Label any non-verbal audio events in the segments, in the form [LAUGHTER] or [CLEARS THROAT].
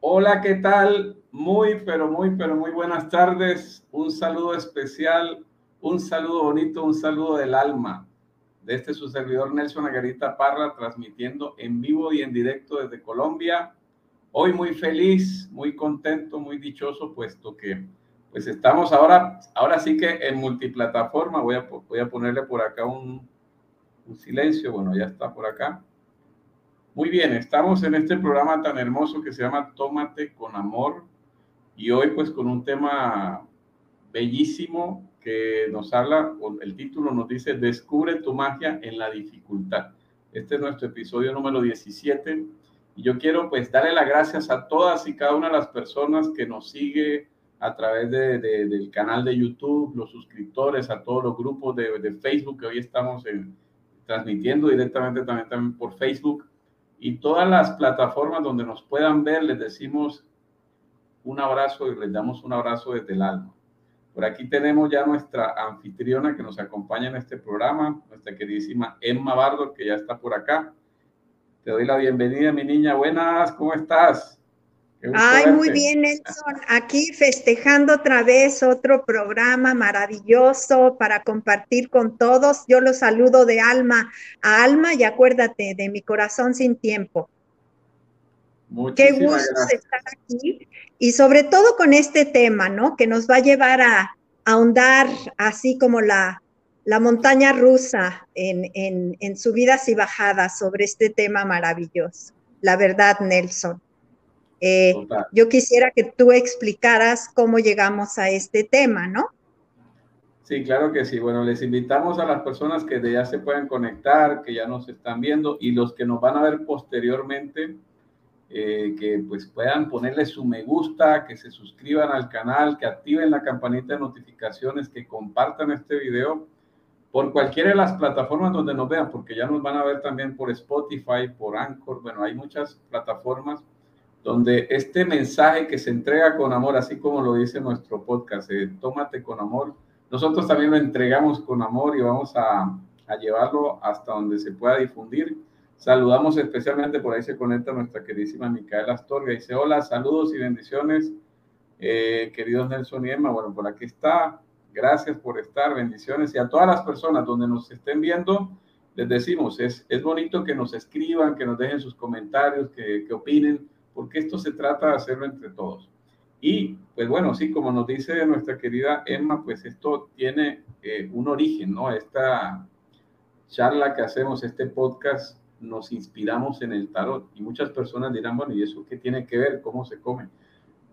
Hola, ¿qué tal? Muy, pero muy, pero muy buenas tardes. Un saludo especial, un saludo bonito, un saludo del alma de este su servidor Nelson Agarita Parra, transmitiendo en vivo y en directo desde Colombia. Hoy muy feliz, muy contento, muy dichoso, puesto que pues estamos ahora, ahora sí que en multiplataforma. Voy a, voy a ponerle por acá un, un silencio. Bueno, ya está por acá. Muy bien, estamos en este programa tan hermoso que se llama Tómate con Amor. Y hoy pues con un tema bellísimo que nos habla, el título nos dice Descubre tu magia en la dificultad. Este es nuestro episodio número 17 y yo quiero pues darle las gracias a todas y cada una de las personas que nos sigue a través de, del canal de YouTube, los suscriptores, a todos los grupos de, de Facebook que hoy estamos transmitiendo directamente también, también por Facebook y todas las plataformas donde nos puedan ver, les decimos un abrazo y les damos un abrazo desde el alma. Por aquí tenemos ya nuestra anfitriona que nos acompaña en este programa, nuestra queridísima Emma Bardo, que ya está por acá. Te doy la bienvenida, mi niña. Buenas, ¿cómo estás? Ay, muy bien, Nelson. Aquí festejando otra vez otro programa maravilloso para compartir con todos. Yo los saludo de alma a alma y acuérdate de mi corazón sin tiempo. Qué gusto estar aquí y sobre todo con este tema, ¿no? Que nos va a llevar a, ahondar así como la, la montaña rusa en, en, en subidas y bajadas sobre este tema maravilloso. La verdad, Nelson. Eh, yo quisiera que tú explicaras cómo llegamos a este tema, ¿no? Sí, claro que sí. Bueno, les invitamos a las personas que ya se pueden conectar, que ya nos están viendo y los que nos van a ver posteriormente, eh, que pues puedan ponerle su me gusta, que se suscriban al canal, que activen la campanita de notificaciones, que compartan este video por cualquiera de las plataformas donde nos vean, porque ya nos van a ver también por Spotify, por Anchor, bueno, hay muchas plataformas donde este mensaje que se entrega con amor, así como lo dice nuestro podcast, eh, tómate con amor, nosotros también lo entregamos con amor y vamos a, llevarlo hasta donde se pueda difundir. Saludamos especialmente, por ahí se conecta nuestra queridísima Micaela Astorga, dice hola, saludos y bendiciones, eh, queridos Nelson y Emma, bueno, por aquí está, gracias por estar, bendiciones. Y a todas las personas donde nos estén viendo, les decimos, es, es bonito que nos escriban, que nos dejen sus comentarios, que, que opinen, porque esto se trata de hacerlo entre todos. Y pues bueno, sí, como nos dice nuestra querida Emma, pues esto tiene eh, un origen, ¿no? Esta charla que hacemos, este podcast, nos inspiramos en el tarot y muchas personas dirán, bueno, ¿y eso qué tiene que ver? ¿Cómo se come?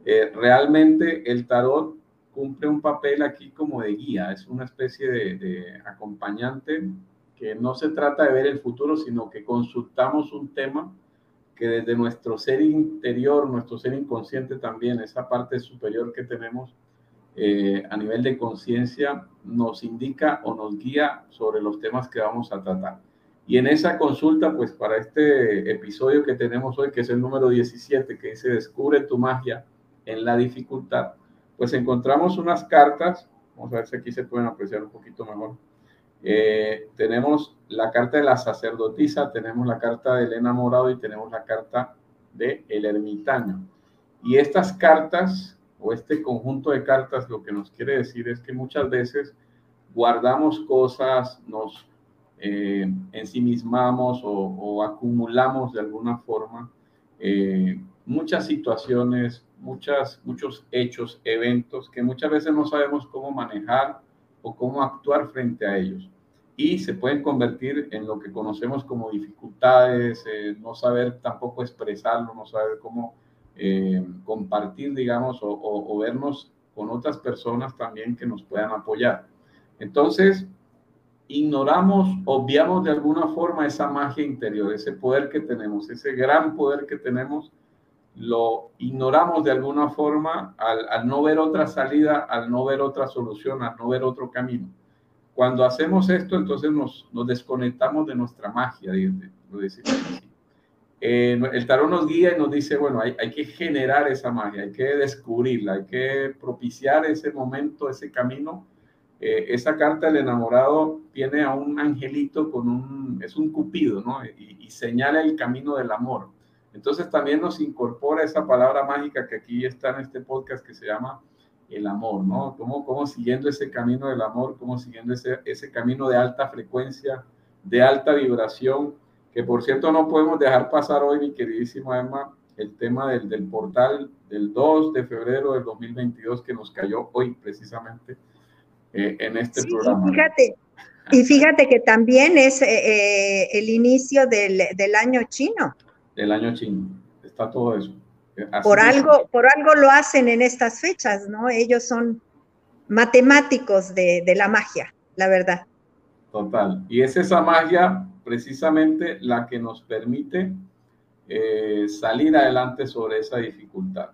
Eh, realmente el tarot cumple un papel aquí como de guía, es una especie de, de acompañante que no se trata de ver el futuro, sino que consultamos un tema que desde nuestro ser interior, nuestro ser inconsciente también, esa parte superior que tenemos eh, a nivel de conciencia, nos indica o nos guía sobre los temas que vamos a tratar. Y en esa consulta, pues para este episodio que tenemos hoy, que es el número 17, que dice Descubre tu magia en la dificultad, pues encontramos unas cartas, vamos a ver si aquí se pueden apreciar un poquito mejor eh, tenemos la carta de la sacerdotisa, tenemos la carta del enamorado y tenemos la carta del el ermitaño. Y estas cartas o este conjunto de cartas lo que nos quiere decir es que muchas veces guardamos cosas, nos eh, ensimismamos o, acumulamos de alguna forma eh, muchas situaciones, muchas, muchos hechos, eventos que muchas veces no sabemos cómo manejar o cómo actuar frente a ellos y se pueden convertir en lo que conocemos como dificultades, eh, no saber tampoco expresarlo, no saber cómo eh, compartir, digamos, o, vernos con otras personas también que nos puedan apoyar. Entonces, ignoramos, obviamos de alguna forma esa magia interior, ese poder que tenemos, ese gran poder que tenemos, lo ignoramos de alguna forma al, al no ver otra salida, al no ver otra solución, al no ver otro camino. Cuando hacemos esto, entonces nos, nos desconectamos de nuestra magia, lo decimos así. Eh, el tarot nos guía y nos dice, bueno, hay, hay, que generar esa magia, hay que descubrirla, hay que propiciar ese momento, ese camino. Eh, esa carta del enamorado tiene a un angelito con un, es un cupido, ¿no? Y, y, señala el camino del amor. Entonces también nos incorpora esa palabra mágica que aquí está en este podcast que se llama el amor, ¿no? Como, como siguiendo ese camino del amor, como siguiendo ese, ese camino de alta frecuencia, de alta vibración, que por cierto no podemos dejar pasar hoy, mi queridísima Emma, el tema del, del portal del 2 de febrero del 2022 que nos cayó hoy precisamente eh, en este programa. Fíjate, y fíjate que también es eh, eh, el inicio del, del, año chino. Del año chino, está todo eso. Por algo, por algo lo hacen en estas fechas, ¿no? Ellos son matemáticos de, de la magia, la verdad. Total. Y es esa magia precisamente la que nos permite eh, salir adelante sobre esa dificultad.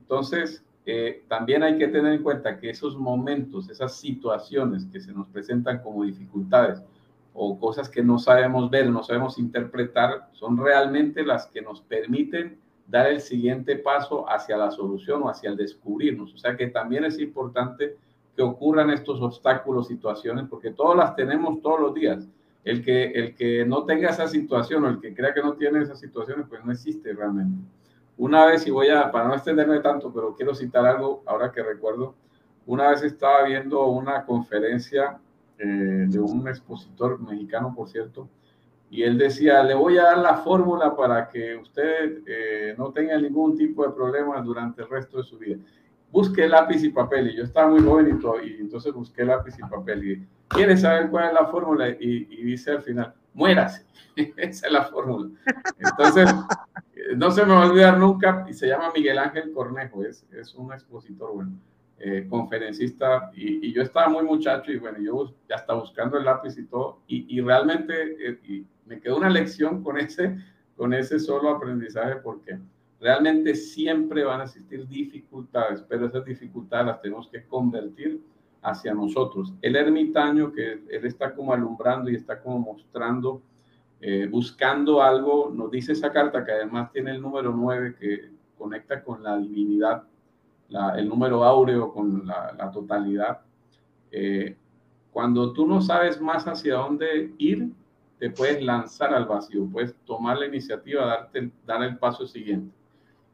Entonces, eh, también hay que tener en cuenta que esos momentos, esas situaciones que se nos presentan como dificultades o cosas que no sabemos ver, no sabemos interpretar, son realmente las que nos permiten dar el siguiente paso hacia la solución o hacia el descubrirnos. O sea que también es importante que ocurran estos obstáculos, situaciones, porque todas las tenemos todos los días el que, el que no tenga esa situación o el que crea que no tiene esas situaciones, pues no existe realmente. Una vez, y voy a, para no extenderme tanto, pero quiero citar algo ahora que recuerdo, una vez estaba viendo una conferencia eh, de un expositor mexicano, por cierto, y él decía, le voy a dar la fórmula para que usted eh, no tenga ningún tipo de problema durante el resto de su vida. Busque lápiz y papel, y yo estaba muy joven y, y entonces busqué lápiz y papel, y quiere saber cuál es la fórmula y, dice al final, muérase. [LAUGHS] Esa es la fórmula. Entonces, no se me va a olvidar nunca, y se llama Miguel Ángel Cornejo, es, es un expositor, bueno, eh, conferencista, y, yo estaba muy muchacho y bueno, yo ya estaba buscando el lápiz y todo, y, realmente eh, me quedó una lección con ese, con ese solo aprendizaje, porque realmente siempre van a existir dificultades, pero esas dificultades las tenemos que convertir hacia nosotros. El ermitaño que él está como alumbrando y está como mostrando, eh, buscando algo, nos dice esa carta que además tiene el número 9 que conecta con la divinidad, el número áureo con la, totalidad. Eh, cuando tú no sabes más hacia dónde ir, te puedes lanzar al vacío, puedes tomar la iniciativa, darte, dar el paso siguiente.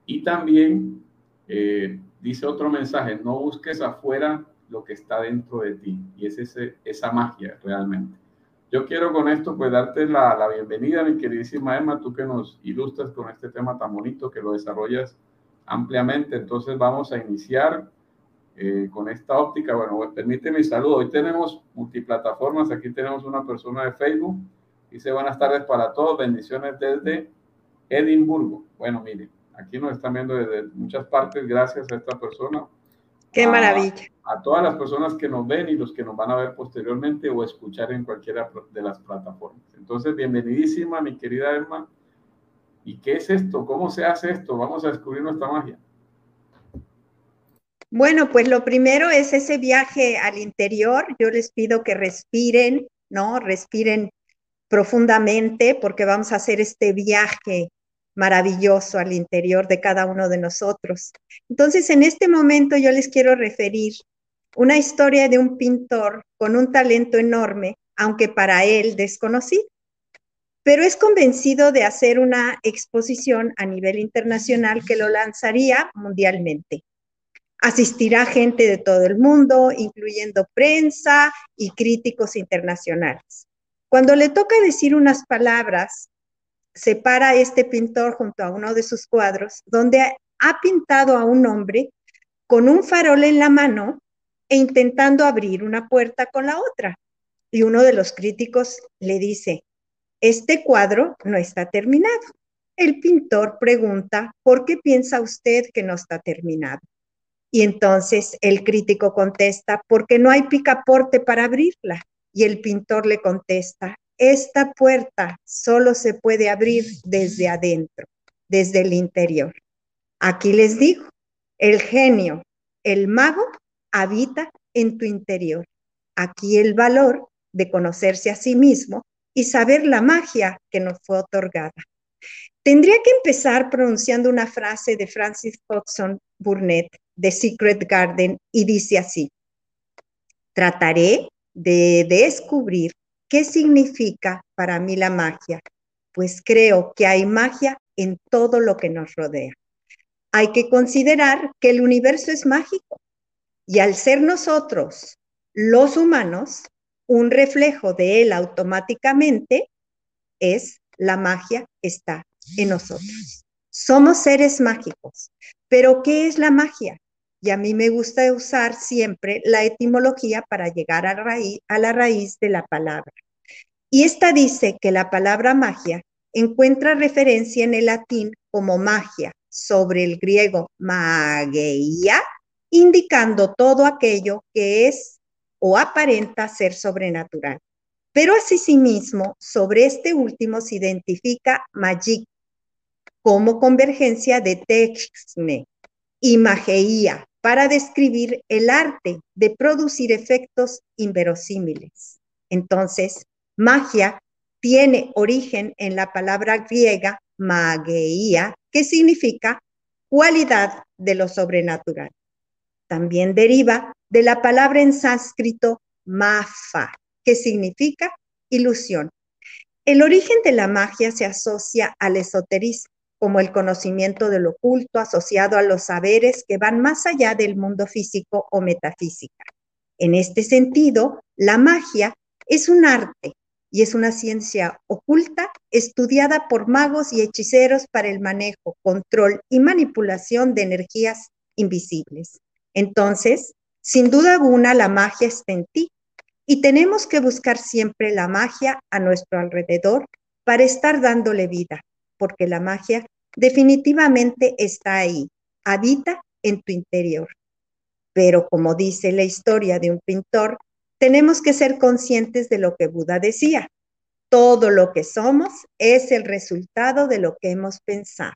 Y también eh, dice otro mensaje, no busques afuera lo que está dentro de ti y es ese, esa magia realmente. Yo quiero con esto pues darte la, la, bienvenida, mi queridísima Emma, tú que nos ilustras con este tema tan bonito, que lo desarrollas ampliamente. Entonces vamos a iniciar eh, con esta óptica. Bueno, permíteme saludo. Hoy tenemos multiplataformas, aquí tenemos una persona de Facebook. Dice buenas tardes para todos, bendiciones desde Edimburgo. Bueno, miren, aquí nos están viendo desde muchas partes, gracias a esta persona. Qué maravilla. A, todas las personas que nos ven y los que nos van a ver posteriormente o escuchar en cualquiera de las plataformas. Entonces, bienvenidísima, mi querida Emma. ¿Y qué es esto? ¿Cómo se hace esto? Vamos a descubrir nuestra magia. Bueno, pues lo primero es ese viaje al interior. Yo les pido que respiren, ¿no? Respiren profundamente porque vamos a hacer este viaje maravilloso al interior de cada uno de nosotros. Entonces, en este momento yo les quiero referir una historia de un pintor con un talento enorme, aunque para él desconocido, pero es convencido de hacer una exposición a nivel internacional que lo lanzaría mundialmente. Asistirá gente de todo el mundo, incluyendo prensa y críticos internacionales. Cuando le toca decir unas palabras se para este pintor junto a uno de sus cuadros, donde ha pintado a un hombre con un farol en la mano e intentando abrir una puerta con la otra. Y uno de los críticos le dice, este cuadro no está terminado. El pintor pregunta, ¿por qué piensa usted que no está terminado? Y entonces el crítico contesta, porque no hay picaporte para abrirla. Y el pintor le contesta, esta puerta solo se puede abrir desde adentro, desde el interior. Aquí les digo, el genio, el mago habita en tu interior. Aquí el valor de conocerse a sí mismo y saber la magia que nos fue otorgada. Tendría que empezar pronunciando una frase de Francis Hodgson Burnett de Secret Garden y dice así, trataré de descubrir ¿Qué significa para mí la magia? Pues creo que hay magia en todo lo que nos rodea. Hay que considerar que el universo es mágico y al ser nosotros, los humanos, un reflejo de él automáticamente, es la magia está en nosotros. Somos seres mágicos. Pero ¿qué es la magia? Y a mí me gusta usar siempre la etimología para llegar a, raíz, la raíz de la palabra. Y esta dice que la palabra magia encuentra referencia en el latín como magia sobre el griego mageia, indicando todo aquello que es o aparenta ser sobrenatural. Pero asimismo, sobre este último se identifica magic como convergencia de texne y mageia para describir el arte de producir efectos inverosímiles. Entonces, magia tiene origen en la palabra griega mageia, que significa cualidad de lo sobrenatural. También deriva de la palabra en sánscrito mafa, que significa ilusión. El origen de la magia se asocia al esoterismo como el conocimiento del oculto asociado a los saberes que van más allá del mundo físico o metafísica. En este sentido, la magia es un arte y es una ciencia oculta estudiada por magos y hechiceros para el manejo, control y manipulación de energías invisibles. Entonces, sin duda alguna, la magia está en ti y tenemos que buscar siempre la magia a nuestro alrededor para estar dándole vida, porque la magia definitivamente está ahí, habita en tu interior. Pero como dice la historia de un pintor, tenemos que ser conscientes de lo que Buda decía. Todo lo que somos es el resultado de lo que hemos pensado.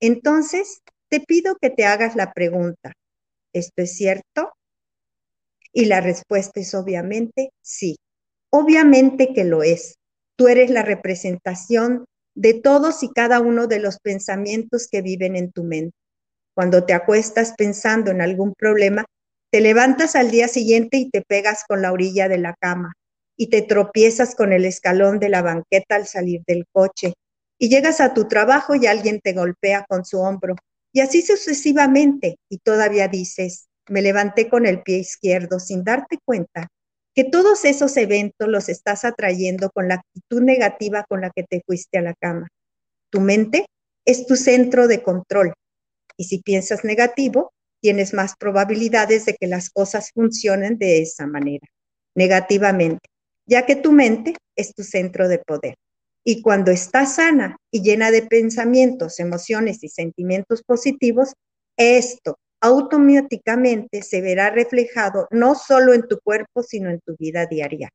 Entonces, te pido que te hagas la pregunta, ¿esto es cierto? Y la respuesta es obviamente sí. Obviamente que lo es. Tú eres la representación de todos y cada uno de los pensamientos que viven en tu mente. Cuando te acuestas pensando en algún problema, te levantas al día siguiente y te pegas con la orilla de la cama y te tropiezas con el escalón de la banqueta al salir del coche y llegas a tu trabajo y alguien te golpea con su hombro y así sucesivamente y todavía dices, me levanté con el pie izquierdo sin darte cuenta que todos esos eventos los estás atrayendo con la actitud negativa con la que te fuiste a la cama. Tu mente es tu centro de control y si piensas negativo, tienes más probabilidades de que las cosas funcionen de esa manera, negativamente, ya que tu mente es tu centro de poder. Y cuando estás sana y llena de pensamientos, emociones y sentimientos positivos, esto automáticamente se verá reflejado no solo en tu cuerpo, sino en tu vida diaria.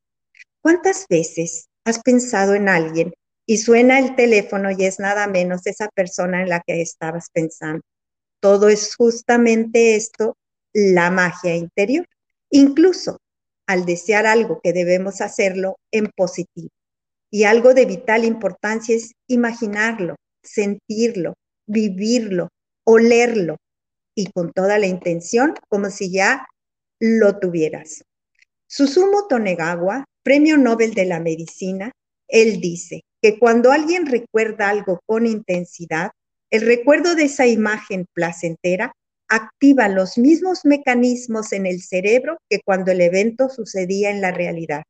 ¿Cuántas veces has pensado en alguien y suena el teléfono y es nada menos esa persona en la que estabas pensando? Todo es justamente esto, la magia interior. Incluso al desear algo que debemos hacerlo en positivo. Y algo de vital importancia es imaginarlo, sentirlo, vivirlo, olerlo, y con toda la intención como si ya lo tuvieras. Susumu Tonegawa, Premio Nobel de la Medicina, él dice que cuando alguien recuerda algo con intensidad, el recuerdo de esa imagen placentera activa los mismos mecanismos en el cerebro que cuando el evento sucedía en la realidad.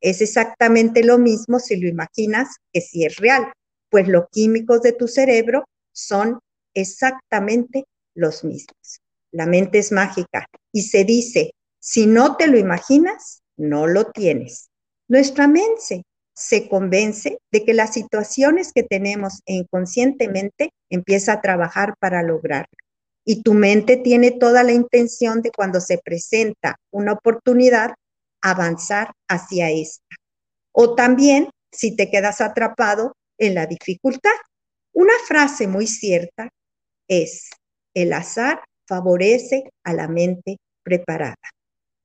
Es exactamente lo mismo si lo imaginas que si es real, pues los químicos de tu cerebro son exactamente los mismos. La mente es mágica y se dice, si no te lo imaginas, no lo tienes. Nuestra mente se convence de que las situaciones que tenemos inconscientemente empieza a trabajar para lograrlo. Y tu mente tiene toda la intención de cuando se presenta una oportunidad, avanzar hacia esta. O también si te quedas atrapado en la dificultad. Una frase muy cierta es, el azar favorece a la mente preparada.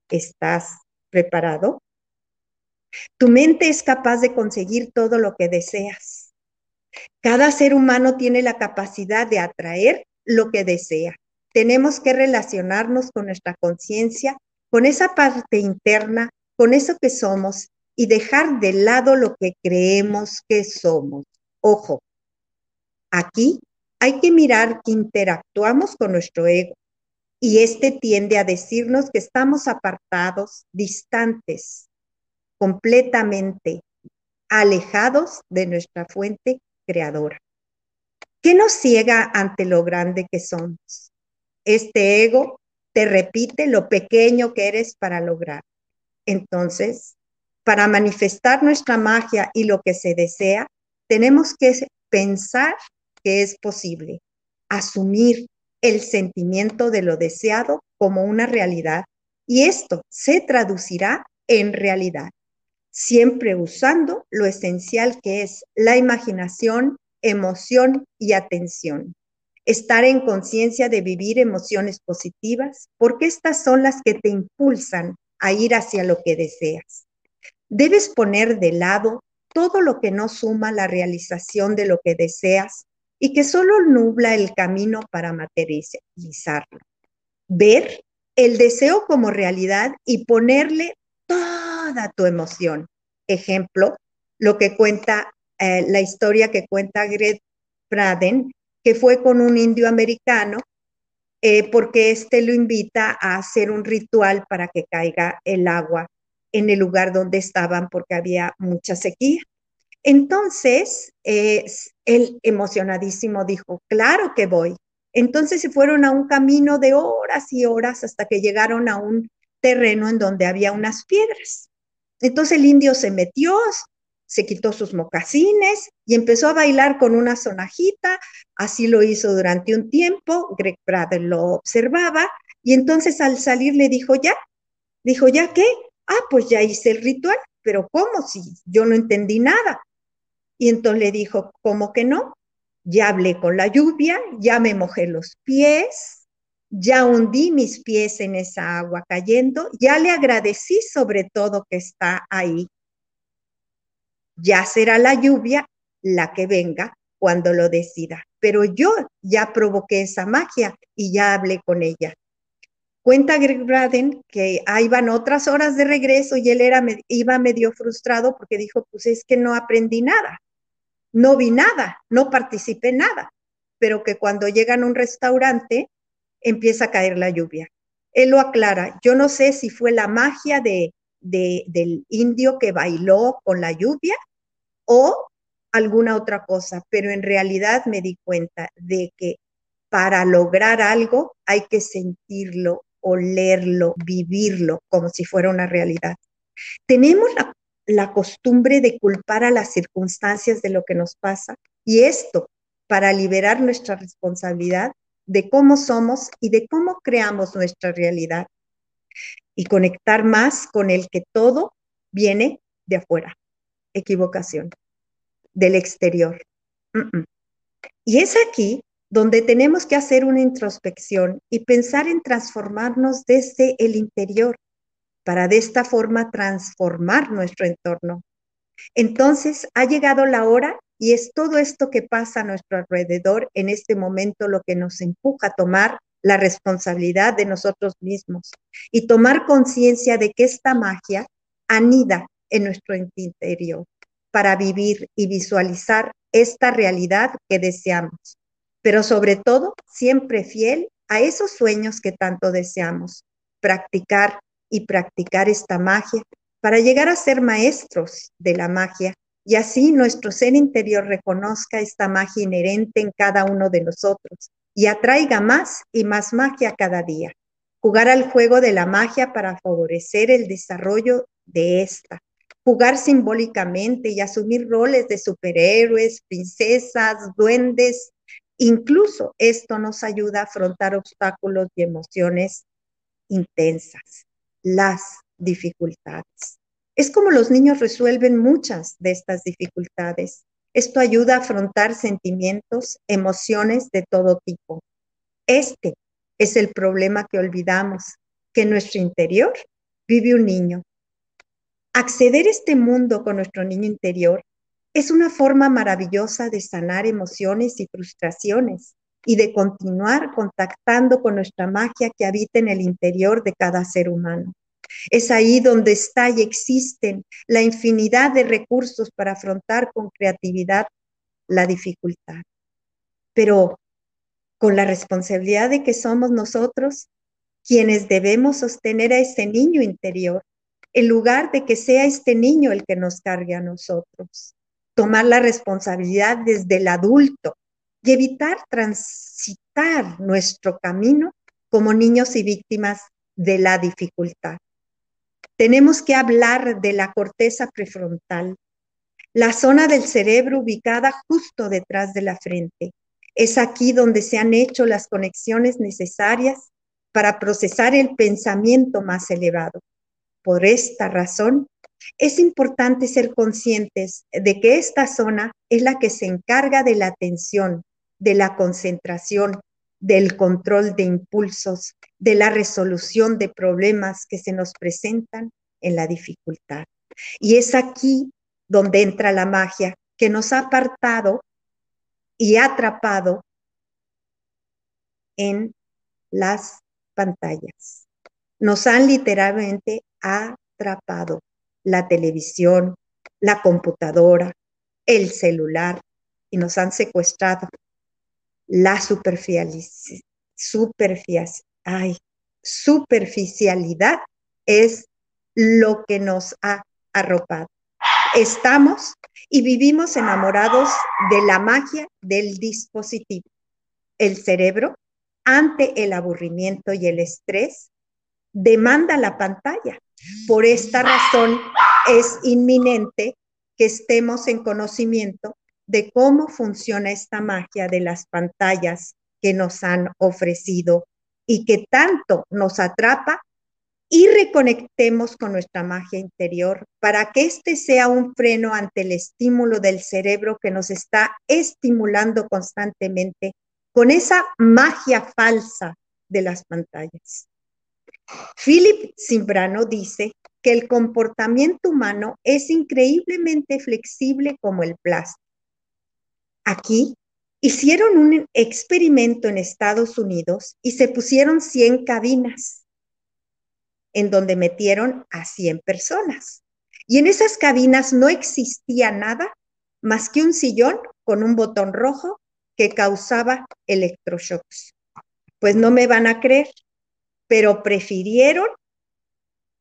¿Estás preparado? Tu mente es capaz de conseguir todo lo que deseas. Cada ser humano tiene la capacidad de atraer lo que desea. Tenemos que relacionarnos con nuestra conciencia, con esa parte interna, con eso que somos y dejar de lado lo que creemos que somos. Ojo, Aquí hay que mirar que interactuamos con nuestro ego y este tiende a decirnos que estamos apartados, distantes, completamente alejados de nuestra fuente creadora. ¿Qué nos ciega ante lo grande que somos? Este ego te repite lo pequeño que eres para lograr. Entonces, para manifestar nuestra magia y lo que se desea, tenemos que pensar que es posible, asumir el sentimiento de lo deseado como una realidad y esto se traducirá en realidad, siempre usando lo esencial que es la imaginación, emoción y atención. Estar en conciencia de vivir emociones positivas, porque estas son las que te impulsan a ir hacia lo que deseas. Debes poner de lado todo lo que no suma la realización de lo que deseas y que solo nubla el camino para materializarlo. Ver el deseo como realidad y ponerle toda tu emoción. Ejemplo, lo que cuenta eh, la historia que cuenta Greg Braden, que fue con un indio americano, eh, porque éste lo invita a hacer un ritual para que caiga el agua en el lugar donde estaban porque había mucha sequía. Entonces, él emocionadísimo dijo, claro que voy. Entonces se fueron a un camino de horas y horas hasta que llegaron a un terreno en donde había unas piedras. Entonces el indio se metió, se quitó sus mocasines y empezó a bailar con una sonajita. Así lo hizo durante un tiempo. Greg Prader lo observaba y entonces al salir le dijo, ya, dijo, ¿ya qué? Ah, pues ya hice el ritual, pero ¿cómo si yo no entendí nada? Y entonces le dijo, ¿cómo que no? Ya hablé con la lluvia, ya me mojé los pies, ya hundí mis pies en esa agua cayendo, ya le agradecí sobre todo que está ahí. Ya será la lluvia la que venga cuando lo decida, pero yo ya provoqué esa magia y ya hablé con ella. Cuenta Greg Braden que ahí van otras horas de regreso y él era, iba medio frustrado porque dijo, pues es que no aprendí nada, no vi nada, no participé en nada, pero que cuando llegan a un restaurante empieza a caer la lluvia. Él lo aclara, yo no sé si fue la magia de, del indio que bailó con la lluvia o alguna otra cosa, pero en realidad me di cuenta de que para lograr algo hay que sentirlo, olerlo, vivirlo como si fuera una realidad. Tenemos la, la costumbre de culpar a las circunstancias de lo que nos pasa y esto para liberar nuestra responsabilidad de cómo somos y de cómo creamos nuestra realidad y conectar más con el que todo viene de afuera. Equivocación. Del exterior. Y es aquí donde tenemos que hacer una introspección y pensar en transformarnos desde el interior para de esta forma transformar nuestro entorno. Entonces ha llegado la hora y es todo esto que pasa a nuestro alrededor en este momento lo que nos empuja a tomar la responsabilidad de nosotros mismos y tomar conciencia de que esta magia anida en nuestro interior para vivir y visualizar esta realidad que deseamos pero sobre todo siempre fiel a esos sueños que tanto deseamos, practicar y practicar esta magia para llegar a ser maestros de la magia y así nuestro ser interior reconozca esta magia inherente en cada uno de nosotros y atraiga más y más magia cada día. Jugar al juego de la magia para favorecer el desarrollo de esta. Jugar simbólicamente y asumir roles de superhéroes, princesas, duendes, Incluso esto nos ayuda a afrontar obstáculos y emociones intensas, las dificultades. Es como los niños resuelven muchas de estas dificultades. Esto ayuda a afrontar sentimientos, emociones de todo tipo. Este es el problema que olvidamos, que en nuestro interior vive un niño. Acceder a este mundo con nuestro niño interior es una forma maravillosa de sanar emociones y frustraciones y de continuar contactando con nuestra magia que habita en el interior de cada ser humano. Es ahí donde está y existen la infinidad de recursos para afrontar con creatividad la dificultad. pero con la responsabilidad de que somos nosotros quienes debemos sostener a ese niño interior, en lugar de que sea este niño el que nos cargue a nosotros. Tomar la responsabilidad desde el adulto y evitar transitar nuestro camino como niños y víctimas de la dificultad. Tenemos que hablar de la corteza prefrontal, la zona del cerebro ubicada justo detrás de la frente. Es aquí donde se han hecho las conexiones necesarias para procesar el pensamiento más elevado. Por esta razón, es importante ser conscientes de que esta zona es la que se encarga de la atención, de la concentración, del control de impulsos, de la resolución de problemas que se nos presentan en la dificultad. Y es aquí donde entra la magia que nos ha apartado y atrapado en las pantallas. Nos han literalmente atrapado la televisión, la computadora, el celular y nos han secuestrado. La superficialidad es lo que nos ha arropado. Estamos y vivimos enamorados de la magia del dispositivo. El cerebro ante el aburrimiento y el estrés, demanda la pantalla. Por esta razón es inminente que estemos en conocimiento de cómo funciona esta magia de las pantallas que nos han ofrecido y que tanto nos atrapa y reconectemos con nuestra magia interior para que este sea un freno ante el estímulo del cerebro que nos está estimulando constantemente con esa magia falsa de las pantallas. Philip Simbrano dice que el comportamiento humano es increíblemente flexible como el plástico. Aquí hicieron un experimento en Estados Unidos y se pusieron 100 cabinas en donde metieron a 100 personas. Y en esas cabinas no existía nada más que un sillón con un botón rojo que causaba electroshocks. Pues no me van a creer, pero prefirieron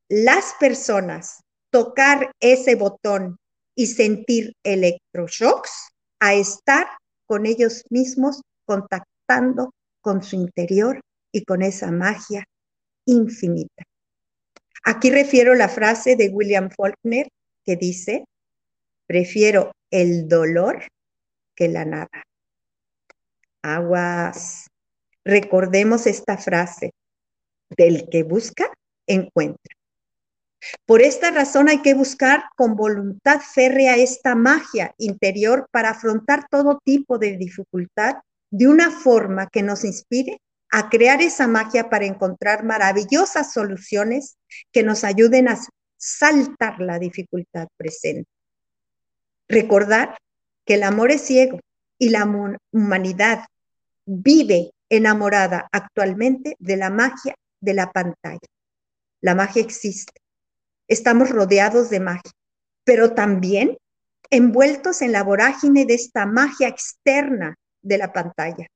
las personas tocar ese botón y sentir electroshocks a estar con ellos mismos contactando con su interior y con esa magia infinita. Aquí refiero la frase de William Faulkner que dice, prefiero el dolor que la nada. Aguas. Recordemos esta frase, del que busca, encuentra. Por esta razón hay que buscar con voluntad férrea esta magia interior para afrontar todo tipo de dificultad de una forma que nos inspire a crear esa magia para encontrar maravillosas soluciones que nos ayuden a saltar la dificultad presente. Recordar que el amor es ciego y la humanidad vive enamorada actualmente de la magia de la pantalla. La magia existe. Estamos rodeados de magia, pero también envueltos en la vorágine de esta magia externa de la pantalla,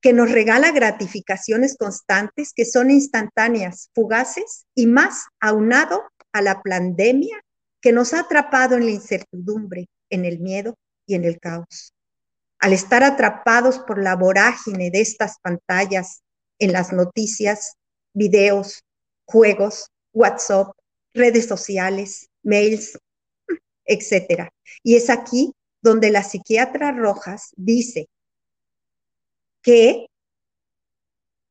que nos regala gratificaciones constantes que son instantáneas, fugaces y más aunado a la pandemia que nos ha atrapado en la incertidumbre, en el miedo y en el caos. Al estar atrapados por la vorágine de estas pantallas en las noticias, videos, juegos, WhatsApp, redes sociales, mails, etc. Y es aquí donde la psiquiatra Rojas dice que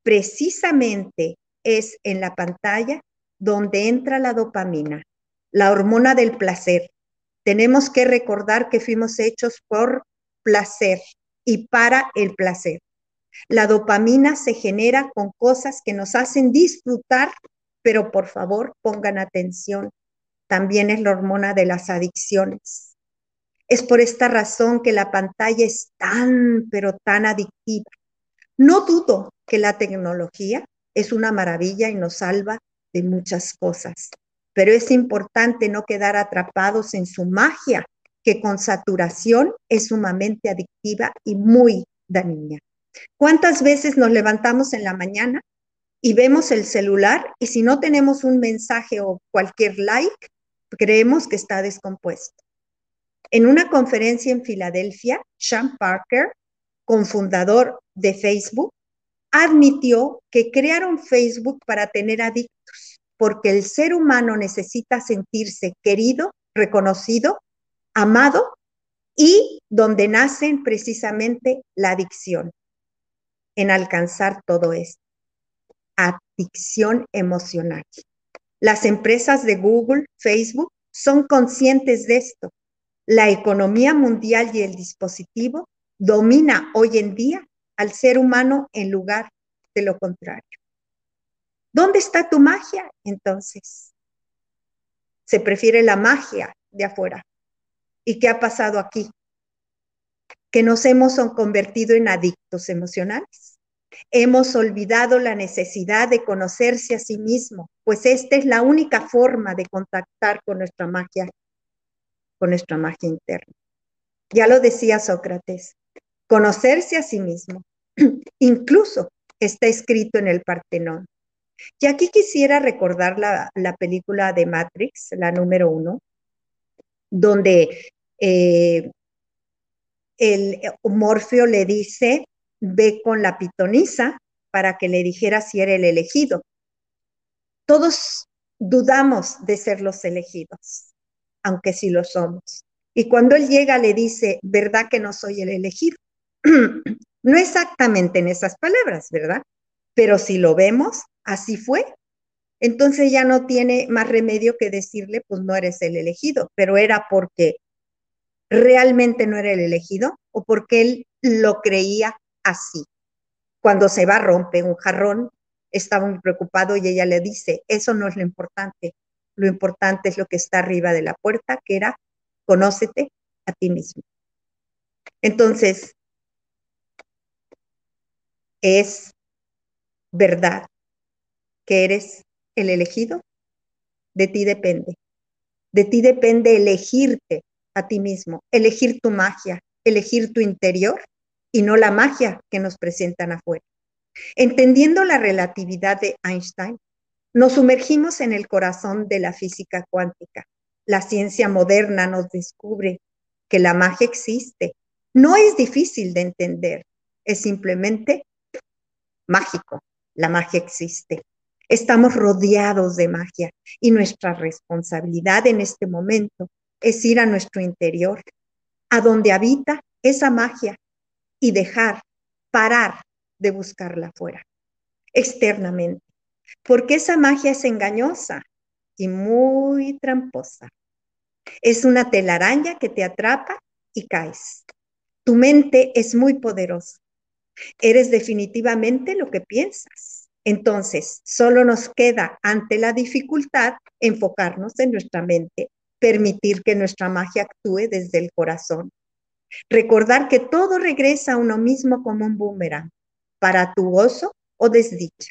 precisamente es en la pantalla donde entra la dopamina, la hormona del placer. Tenemos que recordar que fuimos hechos por placer y para el placer. La dopamina se genera con cosas que nos hacen disfrutar, pero por favor pongan atención, también es la hormona de las adicciones. Es por esta razón que la pantalla es tan, pero tan adictiva. No dudo que la tecnología es una maravilla y nos salva de muchas cosas, pero es importante no quedar atrapados en su magia que con saturación es sumamente adictiva y muy da niña. ¿Cuántas veces nos levantamos en la mañana y vemos el celular y si no tenemos un mensaje o cualquier like, creemos que está descompuesto? En una conferencia en Filadelfia, Sean Parker, cofundador de Facebook, admitió que crearon Facebook para tener adictos, porque el ser humano necesita sentirse querido, reconocido, amado y donde nacen precisamente la adicción en alcanzar todo esto. Adicción emocional. Las empresas de Google, Facebook son conscientes de esto. La economía mundial y el dispositivo domina hoy en día al ser humano en lugar de lo contrario. ¿Dónde está tu magia entonces? Se prefiere la magia de afuera. ¿Y qué ha pasado aquí? Que nos hemos convertido en adictos emocionales. Hemos olvidado la necesidad de conocerse a sí mismo, pues esta es la única forma de contactar con nuestra magia, con nuestra magia interna. Ya lo decía Sócrates, conocerse a sí mismo, [CLEARS THROAT] incluso está escrito en el Partenón. Y aquí quisiera recordar la, la película de Matrix, la número uno, donde eh, el Morfeo le dice, ve con la pitonisa para que le dijera si era el elegido. Todos dudamos de ser los elegidos, aunque sí lo somos. Y cuando él llega le dice, ¿verdad que no soy el elegido? [CLEARS THROAT] no exactamente en esas palabras, ¿verdad? Pero si lo vemos, así fue. Entonces ya no tiene más remedio que decirle, pues no eres el elegido, pero era porque realmente no era el elegido o porque él lo creía así. Cuando se va, rompe un jarrón, estaba muy preocupado y ella le dice, eso no es lo importante, lo importante es lo que está arriba de la puerta, que era, conócete a ti mismo. Entonces, es verdad que eres el elegido, de ti depende. De ti depende elegirte a ti mismo, elegir tu magia, elegir tu interior y no la magia que nos presentan afuera. Entendiendo la relatividad de Einstein, nos sumergimos en el corazón de la física cuántica. La ciencia moderna nos descubre que la magia existe. No es difícil de entender, es simplemente mágico. La magia existe. Estamos rodeados de magia y nuestra responsabilidad en este momento es ir a nuestro interior, a donde habita esa magia y dejar, parar de buscarla afuera, externamente, porque esa magia es engañosa y muy tramposa. Es una telaraña que te atrapa y caes. Tu mente es muy poderosa. Eres definitivamente lo que piensas. Entonces, solo nos queda ante la dificultad enfocarnos en nuestra mente, permitir que nuestra magia actúe desde el corazón. Recordar que todo regresa a uno mismo como un boomerang, para tu gozo o desdicha.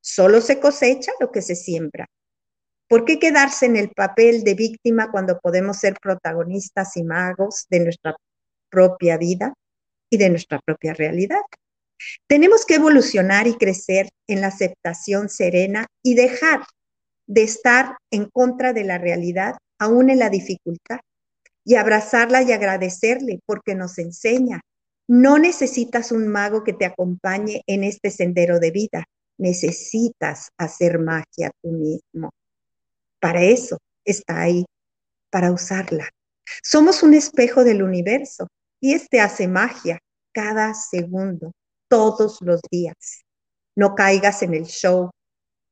Solo se cosecha lo que se siembra. ¿Por qué quedarse en el papel de víctima cuando podemos ser protagonistas y magos de nuestra propia vida y de nuestra propia realidad? Tenemos que evolucionar y crecer en la aceptación serena y dejar de estar en contra de la realidad, aún en la dificultad, y abrazarla y agradecerle porque nos enseña. No necesitas un mago que te acompañe en este sendero de vida, necesitas hacer magia tú mismo. Para eso está ahí, para usarla. Somos un espejo del universo y este hace magia cada segundo todos los días. No caigas en el show,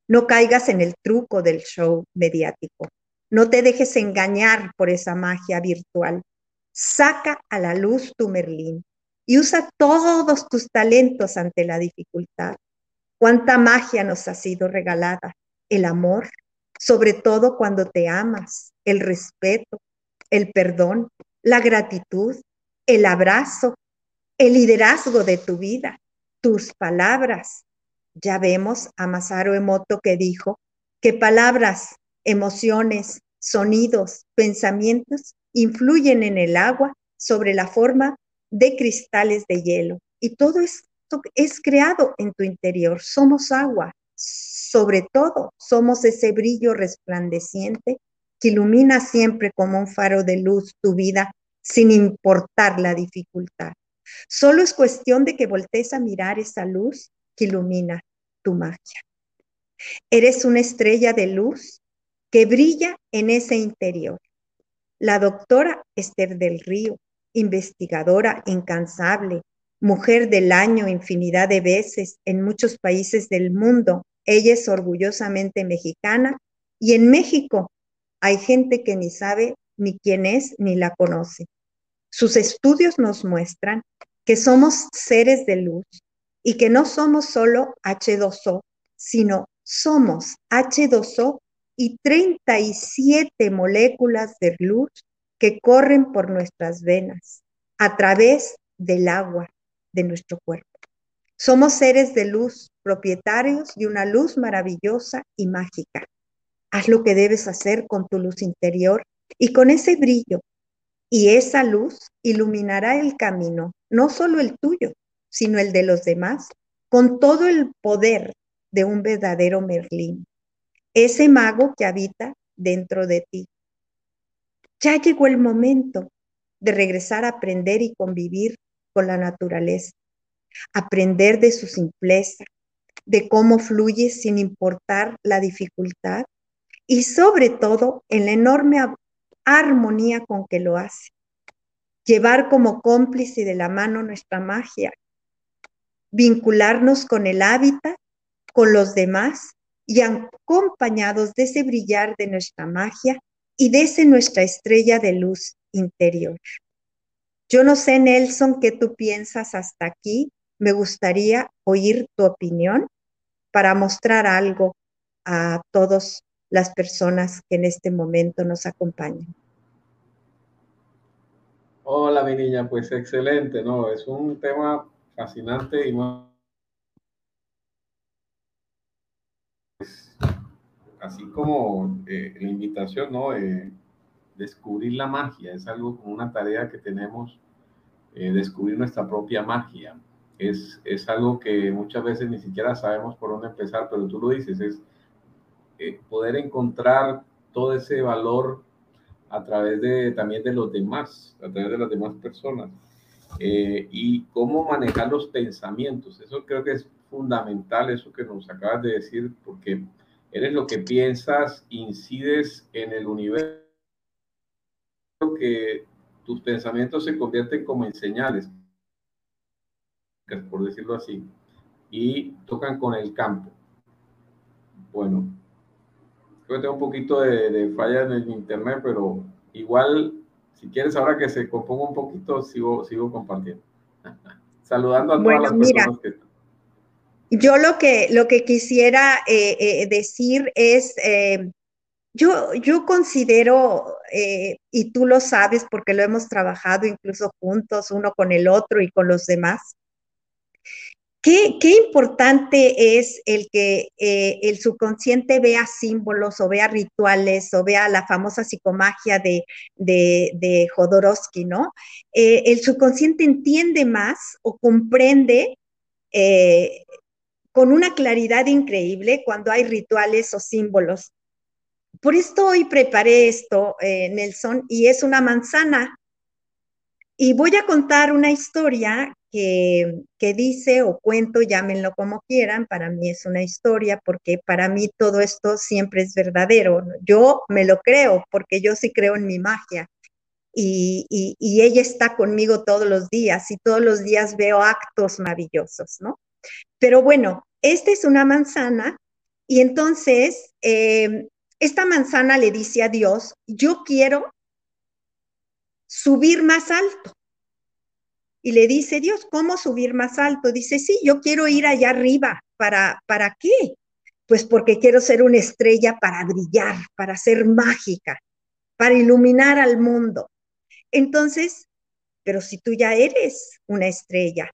no caigas en el truco del show mediático. No te dejes engañar por esa magia virtual. Saca a la luz tu Merlín y usa todos tus talentos ante la dificultad. Cuánta magia nos ha sido regalada. El amor, sobre todo cuando te amas, el respeto, el perdón, la gratitud, el abrazo, el liderazgo de tu vida, tus palabras. Ya vemos a Masaru Emoto que dijo que palabras, emociones, sonidos, pensamientos influyen en el agua sobre la forma de cristales de hielo y todo esto es creado en tu interior. Somos agua, sobre todo somos ese brillo resplandeciente que ilumina siempre como un faro de luz tu vida sin importar la dificultad. Solo es cuestión de que voltees a mirar esa luz que ilumina tu magia. Eres una estrella de luz que brilla en ese interior. La doctora Esther del Río, investigadora incansable, mujer del año infinidad de veces en muchos países del mundo, ella es orgullosamente mexicana y en México hay gente que ni sabe ni quién es ni la conoce. Sus estudios nos muestran que somos seres de luz y que no somos solo H2O, sino somos H2O y 37 moléculas de luz que corren por nuestras venas a través del agua de nuestro cuerpo. Somos seres de luz, propietarios de una luz maravillosa y mágica. Haz lo que debes hacer con tu luz interior y con ese brillo y esa luz iluminará el camino, no solo el tuyo, sino el de los demás, con todo el poder de un verdadero Merlín, ese mago que habita dentro de ti. Ya llegó el momento de regresar a aprender y convivir con la naturaleza, aprender de su simpleza, de cómo fluye sin importar la dificultad y sobre todo en la enorme armonía con que lo hace. Llevar como cómplice de la mano nuestra magia, vincularnos con el hábitat, con los demás y acompañados de ese brillar de nuestra magia y de ese nuestra estrella de luz interior. Yo no sé, Nelson, qué tú piensas hasta aquí. Me gustaría oír tu opinión para mostrar algo a todos las personas que en este momento nos acompañan. Hola, mi niña, pues excelente, ¿no? Es un tema fascinante y pues, así como eh, la invitación, ¿no? descubrir la magia, es algo como una tarea que tenemos, eh, descubrir nuestra propia magia. Es, es algo que muchas veces ni siquiera sabemos por dónde empezar, pero tú lo dices, es eh, poder encontrar todo ese valor a través de también de los demás, a través de las demás personas. Eh, y cómo manejar los pensamientos. Eso creo que es fundamental, eso que nos acabas de decir, porque eres lo que piensas, incides en el universo, que tus pensamientos se convierten como en señales, por decirlo así, y tocan con el campo. Bueno, creo que tengo un poquito de, de falla en el internet, pero igual, si quieres, ahora que se componga un poquito, sigo, sigo compartiendo. [LAUGHS] Saludando a todas las personas que están. Yo lo que, lo que quisiera eh, eh, decir es, eh, yo, yo considero, y tú lo sabes porque lo hemos trabajado incluso juntos, uno con el otro y con los demás, Qué, importante es el que el subconsciente vea símbolos o vea rituales o vea la famosa psicomagia de, de, Jodorowsky, ¿no? El subconsciente entiende más o comprende con una claridad increíble cuando hay rituales o símbolos. Por esto hoy preparé esto, Nelson, y es una manzana. Y voy a contar una historia que, dice o cuento, llámenlo como quieran, para mí es una historia porque para mí todo esto siempre es verdadero. Yo me lo creo porque yo sí creo en mi magia. Y, y, ella está conmigo todos los días y todos los días veo actos maravillosos, ¿no? Pero bueno, esta es una manzana y entonces em, esta manzana le dice a Dios, yo quiero subir más alto. Y le dice, Dios, ¿cómo subir más alto? Dice, sí, yo quiero ir allá arriba. ¿Para, ¿Para qué? Pues porque quiero ser una estrella para brillar, para ser mágica, para iluminar al mundo. Entonces, pero si tú ya eres una estrella,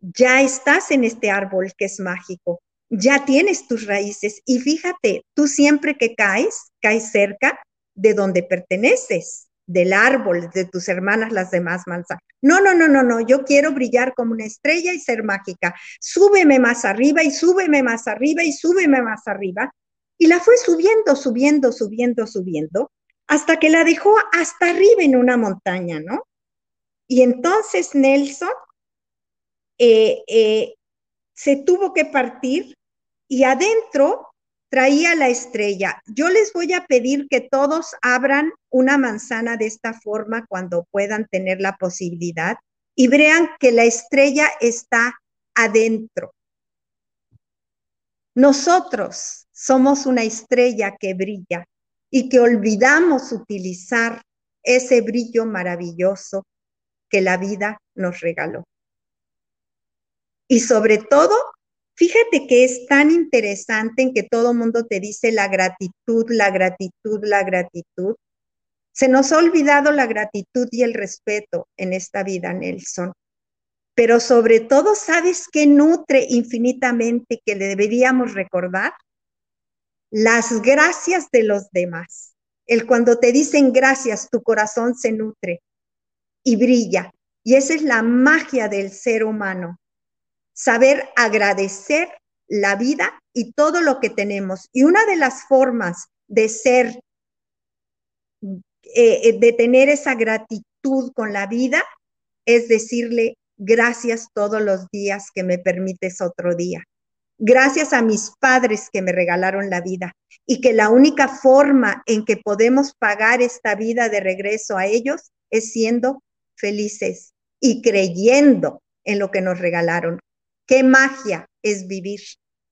ya estás en este árbol que es mágico, ya tienes tus raíces y fíjate, tú siempre que caes, caes cerca de donde perteneces, del árbol de tus hermanas las demás manzanas. No, no, no, no, no, yo quiero brillar como una estrella y ser mágica. Súbeme más arriba y súbeme más arriba y súbeme más arriba. Y la fue subiendo, subiendo, subiendo, subiendo, hasta que la dejó hasta arriba en una montaña, ¿no? Y entonces Nelson eh, eh, se tuvo que partir y adentro traía la estrella. Yo les voy a pedir que todos abran una manzana de esta forma cuando puedan tener la posibilidad y vean que la estrella está adentro. Nosotros somos una estrella que brilla y que olvidamos utilizar ese brillo maravilloso que la vida nos regaló. Y sobre todo, fíjate que es tan interesante en que todo mundo te dice la gratitud, la gratitud, la gratitud. Se nos ha olvidado la gratitud y el respeto en esta vida, Nelson. Pero sobre todo, ¿sabes qué nutre infinitamente que le deberíamos recordar? Las gracias de los demás. El cuando te dicen gracias, tu corazón se nutre y brilla. Y esa es la magia del ser humano. Saber agradecer la vida y todo lo que tenemos. Y una de las formas de ser, eh, de tener esa gratitud con la vida, es decirle gracias todos los días que me permites otro día. Gracias a mis padres que me regalaron la vida y que la única forma en que podemos pagar esta vida de regreso a ellos es siendo felices y creyendo en lo que nos regalaron. Qué magia es vivir.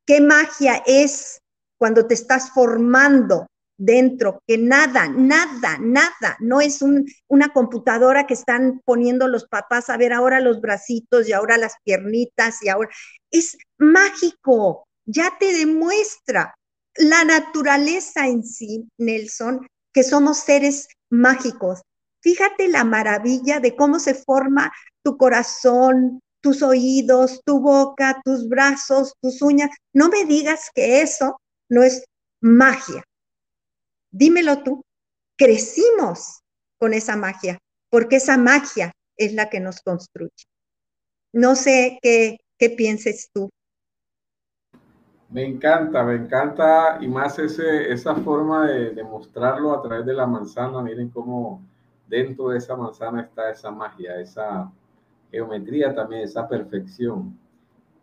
Qué magia es cuando te estás formando dentro, que nada, nada, nada, no es una computadora que están poniendo los papás a ver ahora los bracitos y ahora las piernitas y ahora. Es mágico, ya te demuestra la naturaleza en sí, Nelson, que somos seres mágicos, Fíjate la maravilla de cómo se forma tu corazón, tus oídos, tu boca, tus brazos, tus uñas. No me digas que eso no es magia. Dímelo tú. Crecimos con esa magia, porque esa magia es la que nos construye. No sé qué, qué pienses tú. Me encanta, me encanta y más ese, esa forma de, de mostrarlo a través de la manzana. Miren cómo dentro de esa manzana está esa magia, esa geometría también, esa perfección.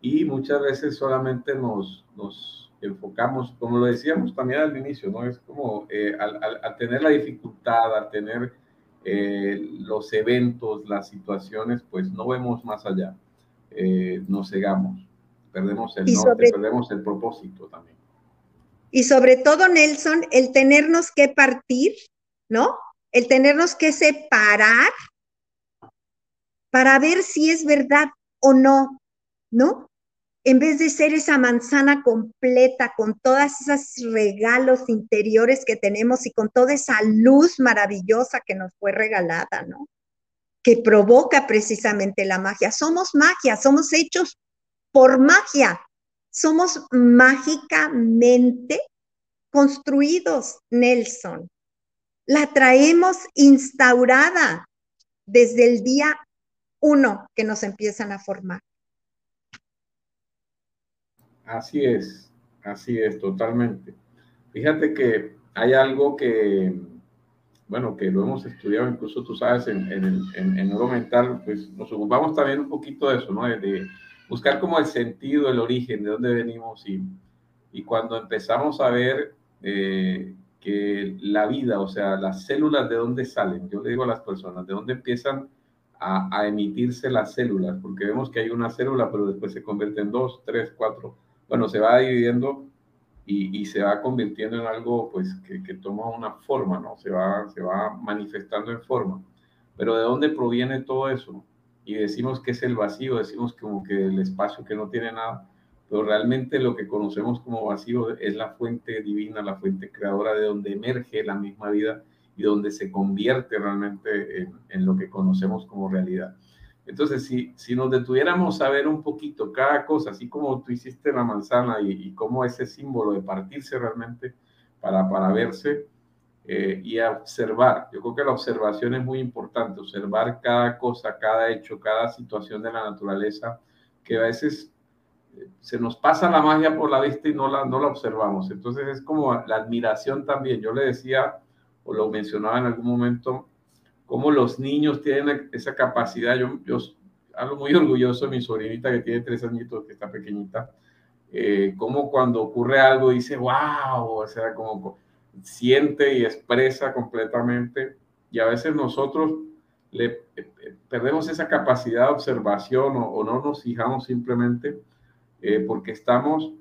Y muchas veces solamente nos, nos enfocamos, como lo decíamos también al inicio, ¿no? Es como eh, al, tener la dificultad, al tener eh, los eventos, las situaciones, pues no vemos más allá. Eh, nos cegamos, perdemos el norte, perdemos el propósito también. Y sobre todo, Nelson, el tenernos que partir, ¿no? el tenernos que separar para ver si es verdad o no, ¿no? En vez de ser esa manzana completa con todos esos regalos interiores que tenemos y con toda esa luz maravillosa que nos fue regalada, ¿no? Que provoca precisamente la magia. Somos magia, somos hechos por magia. Somos mágicamente construidos, Nelson la traemos instaurada desde el día uno que nos empiezan a formar. Así es, así es, totalmente. Fíjate que hay algo que, bueno, que lo hemos estudiado, incluso tú sabes, en, en, en, en mental, pues nos ocupamos también un poquito de eso, ¿no? De, buscar como el sentido, el origen, de dónde venimos y, y cuando empezamos a ver eh, que la vida, o sea, las células de dónde salen, yo le digo a las personas, de dónde empiezan a, emitirse las células, porque vemos que hay una célula, pero después se convierte en dos, tres, cuatro, bueno, se va dividiendo y, y se va convirtiendo en algo pues que, que, toma una forma, ¿no? Se va, se va manifestando en forma. Pero ¿de dónde proviene todo eso? Y decimos que es el vacío, decimos como que el espacio que no tiene nada pero realmente lo que conocemos como vacío es la fuente divina, la fuente creadora de donde emerge la misma vida y donde se convierte realmente en, lo que conocemos como realidad. Entonces, si, si nos detuviéramos a ver un poquito cada cosa, así como tú hiciste la manzana y, cómo ese símbolo de partirse realmente para, para verse, eh, y observar. Yo creo que la observación es muy importante, observar cada cosa, cada hecho, cada situación de la naturaleza, que a veces eh, se nos pasa la magia por la vista y no la, no la observamos. Entonces es como la admiración también. Yo le decía, o lo mencionaba en algún momento, cómo los niños tienen esa capacidad. Yo, yo hablo muy orgulloso de mi sobrinita que tiene tres añitos, que está pequeñita, eh, como cuando ocurre algo dice, wow, o sea, como siente y expresa completamente. Y a veces nosotros le eh, eh, perdemos esa capacidad de observación o, no nos fijamos simplemente porque estamos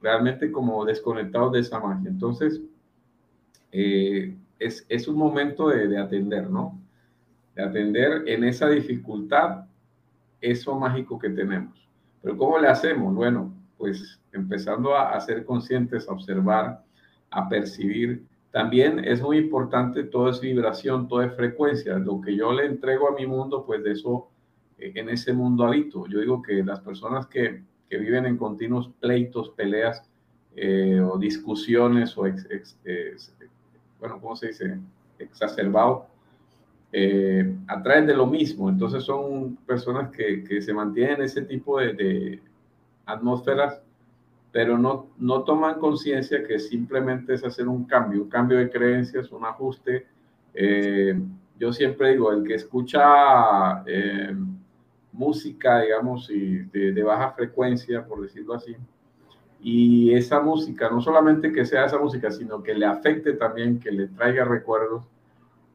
realmente como desconectados de esa magia. Entonces, es, es, un momento de, de atender, ¿no? De atender en esa dificultad eso mágico que tenemos. Pero ¿cómo le hacemos? Bueno, pues empezando a, ser conscientes, a observar, a percibir. También es muy importante, todo es vibración, todo es frecuencia. Lo que yo le entrego a mi mundo, pues de eso, eh, en ese mundo habito. Yo digo que las personas que, que viven en continuos pleitos, peleas eh, o discusiones o, ex, bueno, ¿cómo se dice? Exacerbado, eh, atraen de lo mismo. Entonces son personas que, que se mantienen ese tipo de, de atmósferas, pero no, no toman conciencia que simplemente es hacer un cambio, un cambio de creencias, un ajuste. Eh, yo siempre digo, el que escucha eh, música, digamos, y de, de, baja frecuencia, por decirlo así, y esa música, no solamente que sea esa música, sino que le afecte también, que le traiga recuerdos,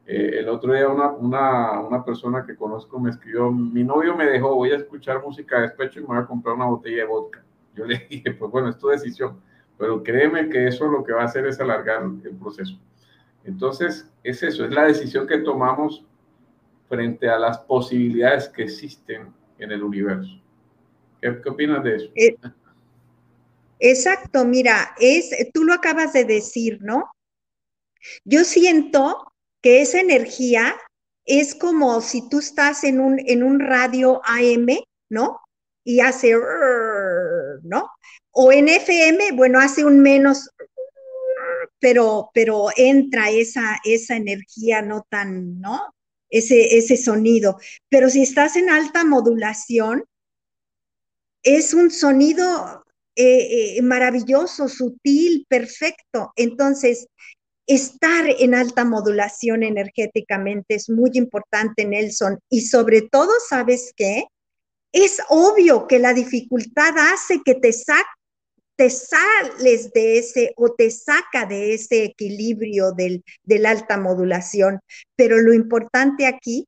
eh, el otro día una, una, una, persona que conozco me escribió, mi novio me dejó, voy a escuchar música de despecho y me voy a comprar una botella de vodka. Yo le [LAUGHS] dije, pues bueno, es tu decisión, pero créeme que eso lo que va a hacer es alargar el proceso. Entonces, es eso, es la decisión que tomamos frente a las posibilidades que existen en el universo. ¿Qué, opinas de eso? Eh, exacto, mira, es, tú lo acabas de decir, ¿no? Yo siento que esa energía es como si tú estás en un, en un radio AM, ¿no? Y hace, ¿no? O en FM, bueno, hace un menos, pero, pero entra esa, esa energía no tan, ¿no? Ese, ese sonido. Pero si estás en alta modulación, es un sonido eh, eh, maravilloso, sutil, perfecto. Entonces, estar en alta modulación energéticamente es muy importante, Nelson. Y sobre todo, ¿sabes qué? Es obvio que la dificultad hace que te, te sales de ese o te saca de ese equilibrio del, del alta modulación. Pero lo importante aquí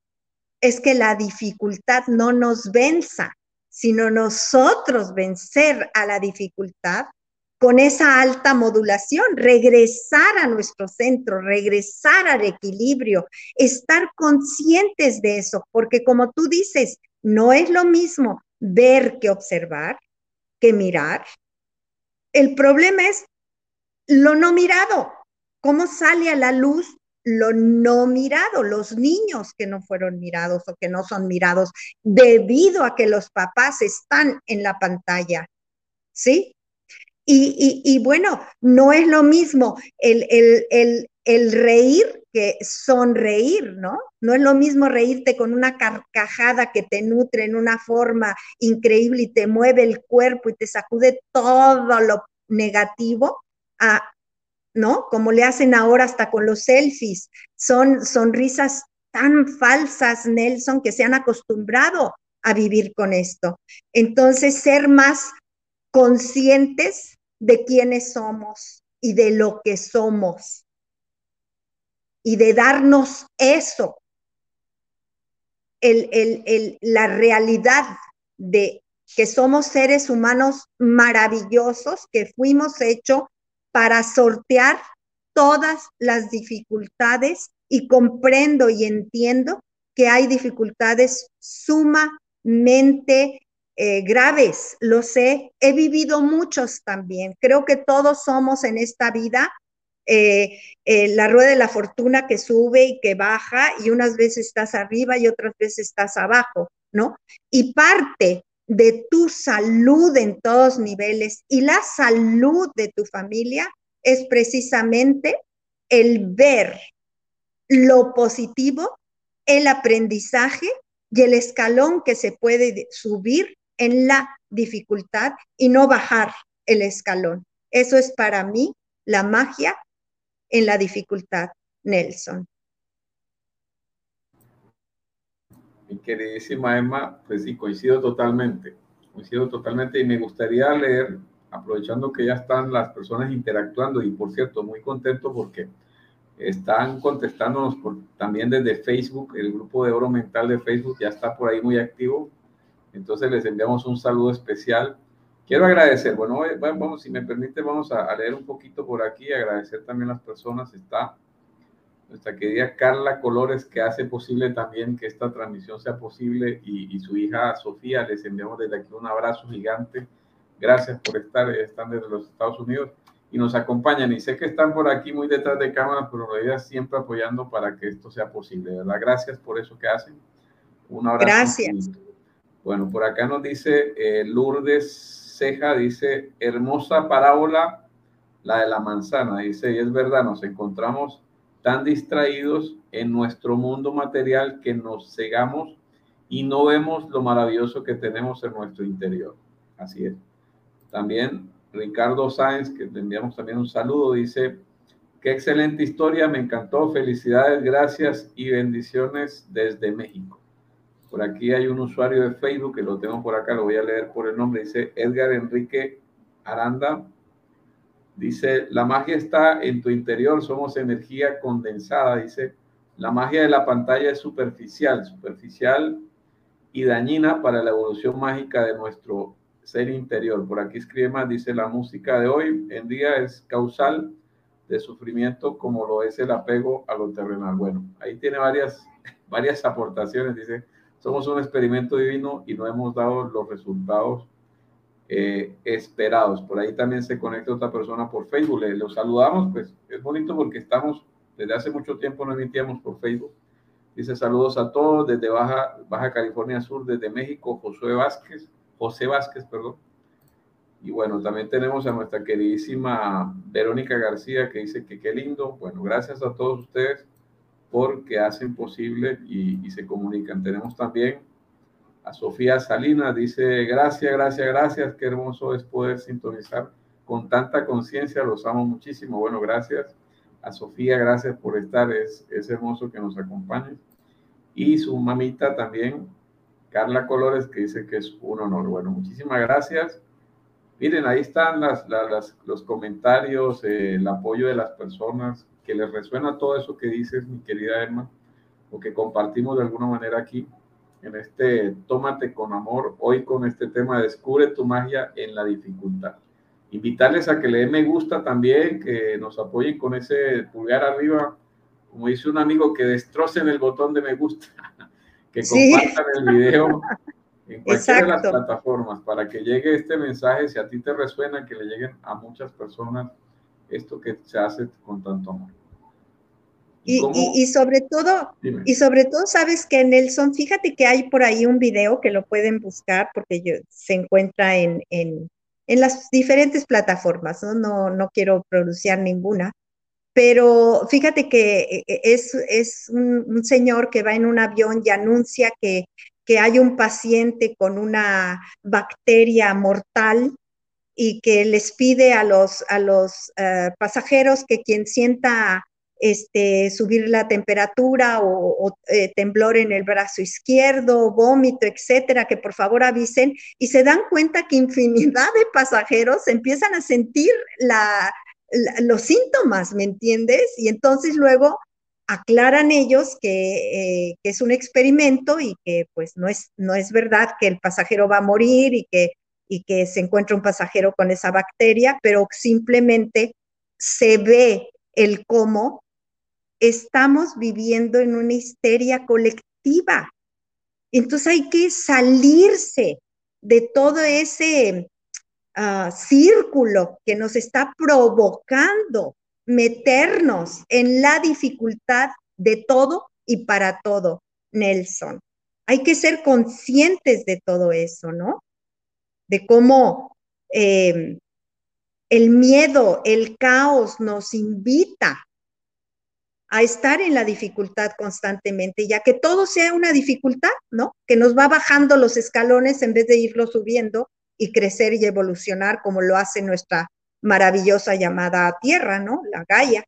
es que la dificultad no nos venza, sino nosotros vencer a la dificultad con esa alta modulación, regresar a nuestro centro, regresar al equilibrio, estar conscientes de eso, porque como tú dices, no es lo mismo ver que observar, que mirar. El problema es lo no mirado, cómo sale a la luz lo no mirado, los niños que no fueron mirados o que no son mirados debido a que los papás están en la pantalla. ¿Sí? Y, bueno, no es lo mismo el, el, reír que sonreír, ¿no? No es lo mismo reírte con una carcajada que te nutre en una forma increíble y te mueve el cuerpo y te sacude todo lo negativo a, ¿no? Como le hacen ahora hasta con los selfies. Son sonrisas tan falsas, Nelson, que se han acostumbrado a vivir con esto. Entonces, ser más conscientes de quiénes somos y de lo que somos y de darnos eso, el, la realidad de que somos seres humanos maravillosos, que fuimos hechos para sortear todas las dificultades y comprendo y entiendo que hay dificultades sumamente eh, graves, lo sé, he vivido muchos también. Creo que todos somos en esta vida eh, eh, la rueda de la fortuna que sube y que baja y unas veces estás arriba y otras veces estás abajo, ¿no? Y parte de tu salud en todos niveles y la salud de tu familia es precisamente el ver lo positivo, el aprendizaje y el escalón que se puede subir en la dificultad y no bajar el escalón. Eso es para mí la magia en la dificultad, Nelson. Mi queridísima Emma, pues sí, coincido totalmente, coincido totalmente y me gustaría leer, aprovechando que ya están las personas interactuando y por cierto, muy contento porque están contestándonos también desde Facebook, el grupo de Oro Mental de Facebook ya está por ahí muy activo, entonces les enviamos un saludo especial. Quiero agradecer, bueno, vamos, si me permite, vamos a, a leer un poquito por aquí, agradecer también a las personas, está nuestra querida Carla Colores, que hace posible también que esta transmisión sea posible, y, su hija Sofía, les enviamos desde aquí un abrazo gigante. Gracias por estar, están desde los Estados Unidos y nos acompañan. Y sé que están por aquí muy detrás de cámara, pero en realidad siempre apoyando para que esto sea posible, ¿verdad? Gracias por eso que hacen. Un abrazo. Gracias. Bueno, por acá nos dice eh, Lourdes Ceja, dice, hermosa parábola, la de la manzana. Dice, y es verdad, nos encontramos tan distraídos en nuestro mundo material que nos cegamos y no vemos lo maravilloso que tenemos en nuestro interior. Así es. También Ricardo Sáenz, que le enviamos también un saludo, dice, qué excelente historia, me encantó, felicidades, gracias y bendiciones desde México. Por aquí hay un usuario de Facebook que lo tengo por acá, lo voy a leer por el nombre, dice Edgar Enrique Aranda, Dice, la magia está en tu interior, somos energía condensada. Dice, la magia de la pantalla es superficial, superficial y dañina para la evolución mágica de nuestro ser interior. Por aquí escribe más, dice, la música de hoy en día es causal de sufrimiento como lo es el apego a lo terrenal. Bueno, ahí tiene varias, varias aportaciones. Dice, somos un experimento divino y no hemos dado los resultados eh, esperados. Por ahí también se conecta otra persona por Facebook. Le, los saludamos, pues es bonito porque estamos, desde hace mucho tiempo no emitíamos por Facebook. Dice saludos a todos desde Baja, Baja California Sur, desde México, José Vázquez, José Vázquez, perdón. Y bueno, también tenemos a nuestra queridísima Verónica García que dice que qué lindo. Bueno, gracias a todos ustedes porque hacen posible y, y se comunican. Tenemos también a Sofía Salinas, dice, gracias, gracias, gracias, qué hermoso es poder sintonizar con tanta conciencia, los amo muchísimo. Bueno, gracias a Sofía, gracias por estar, es, es hermoso que nos acompañe. Y su mamita también, Carla Colores, que dice que es un honor. Bueno, muchísimas gracias. Miren, ahí están las, las, los comentarios, eh, el apoyo de las personas, que les resuena todo eso que dices, mi querida Emma, o que compartimos de alguna manera aquí en este Tómate con amor, hoy con este tema Descubre tu magia en la dificultad. Invitarles a que le den me gusta también, que nos apoyen con ese pulgar arriba, como dice un amigo, que destrocen el botón de me gusta, [LAUGHS] que compartan el video en cualquiera de las plataformas para que llegue este mensaje, si a ti te resuena, que le lleguen a muchas personas esto que se hace con tanto amor. Y, sobre todo, y sobre todo, sabes que Nelson, fíjate que hay por ahí un video que lo pueden buscar porque yo, se encuentra en, en, en las diferentes plataformas, ¿no? ¿no? No, quiero pronunciar ninguna, pero fíjate que eh, eh, es, es un, un, señor que va en un avión y anuncia que, que hay un paciente con una bacteria mortal y que les pide a los, a los uh, pasajeros que quien sienta este, subir la temperatura o, eh, temblor en el brazo izquierdo, vómito, etcétera, que por favor avisen y se dan cuenta que infinidad de pasajeros empiezan a sentir los síntomas, ¿me entiendes? Y entonces luego aclaran ellos que, eh, que, es un experimento y que pues no es, no es verdad que el pasajero va a morir y que, y que se encuentra un pasajero con esa bacteria, pero simplemente se ve el cómo estamos viviendo en una histeria colectiva. Entonces hay que salirse de todo ese uh, círculo que nos está provocando meternos en la dificultad de todo y para todo, Nelson. Hay que ser conscientes de todo eso, ¿no? De cómo eh, El miedo, el caos nos invita a estar en la dificultad constantemente, ya que todo sea una dificultad, ¿no? Que nos va bajando los escalones en vez de irlo subiendo y crecer y evolucionar como lo hace nuestra maravillosa llamada Tierra, ¿no? La Gaia,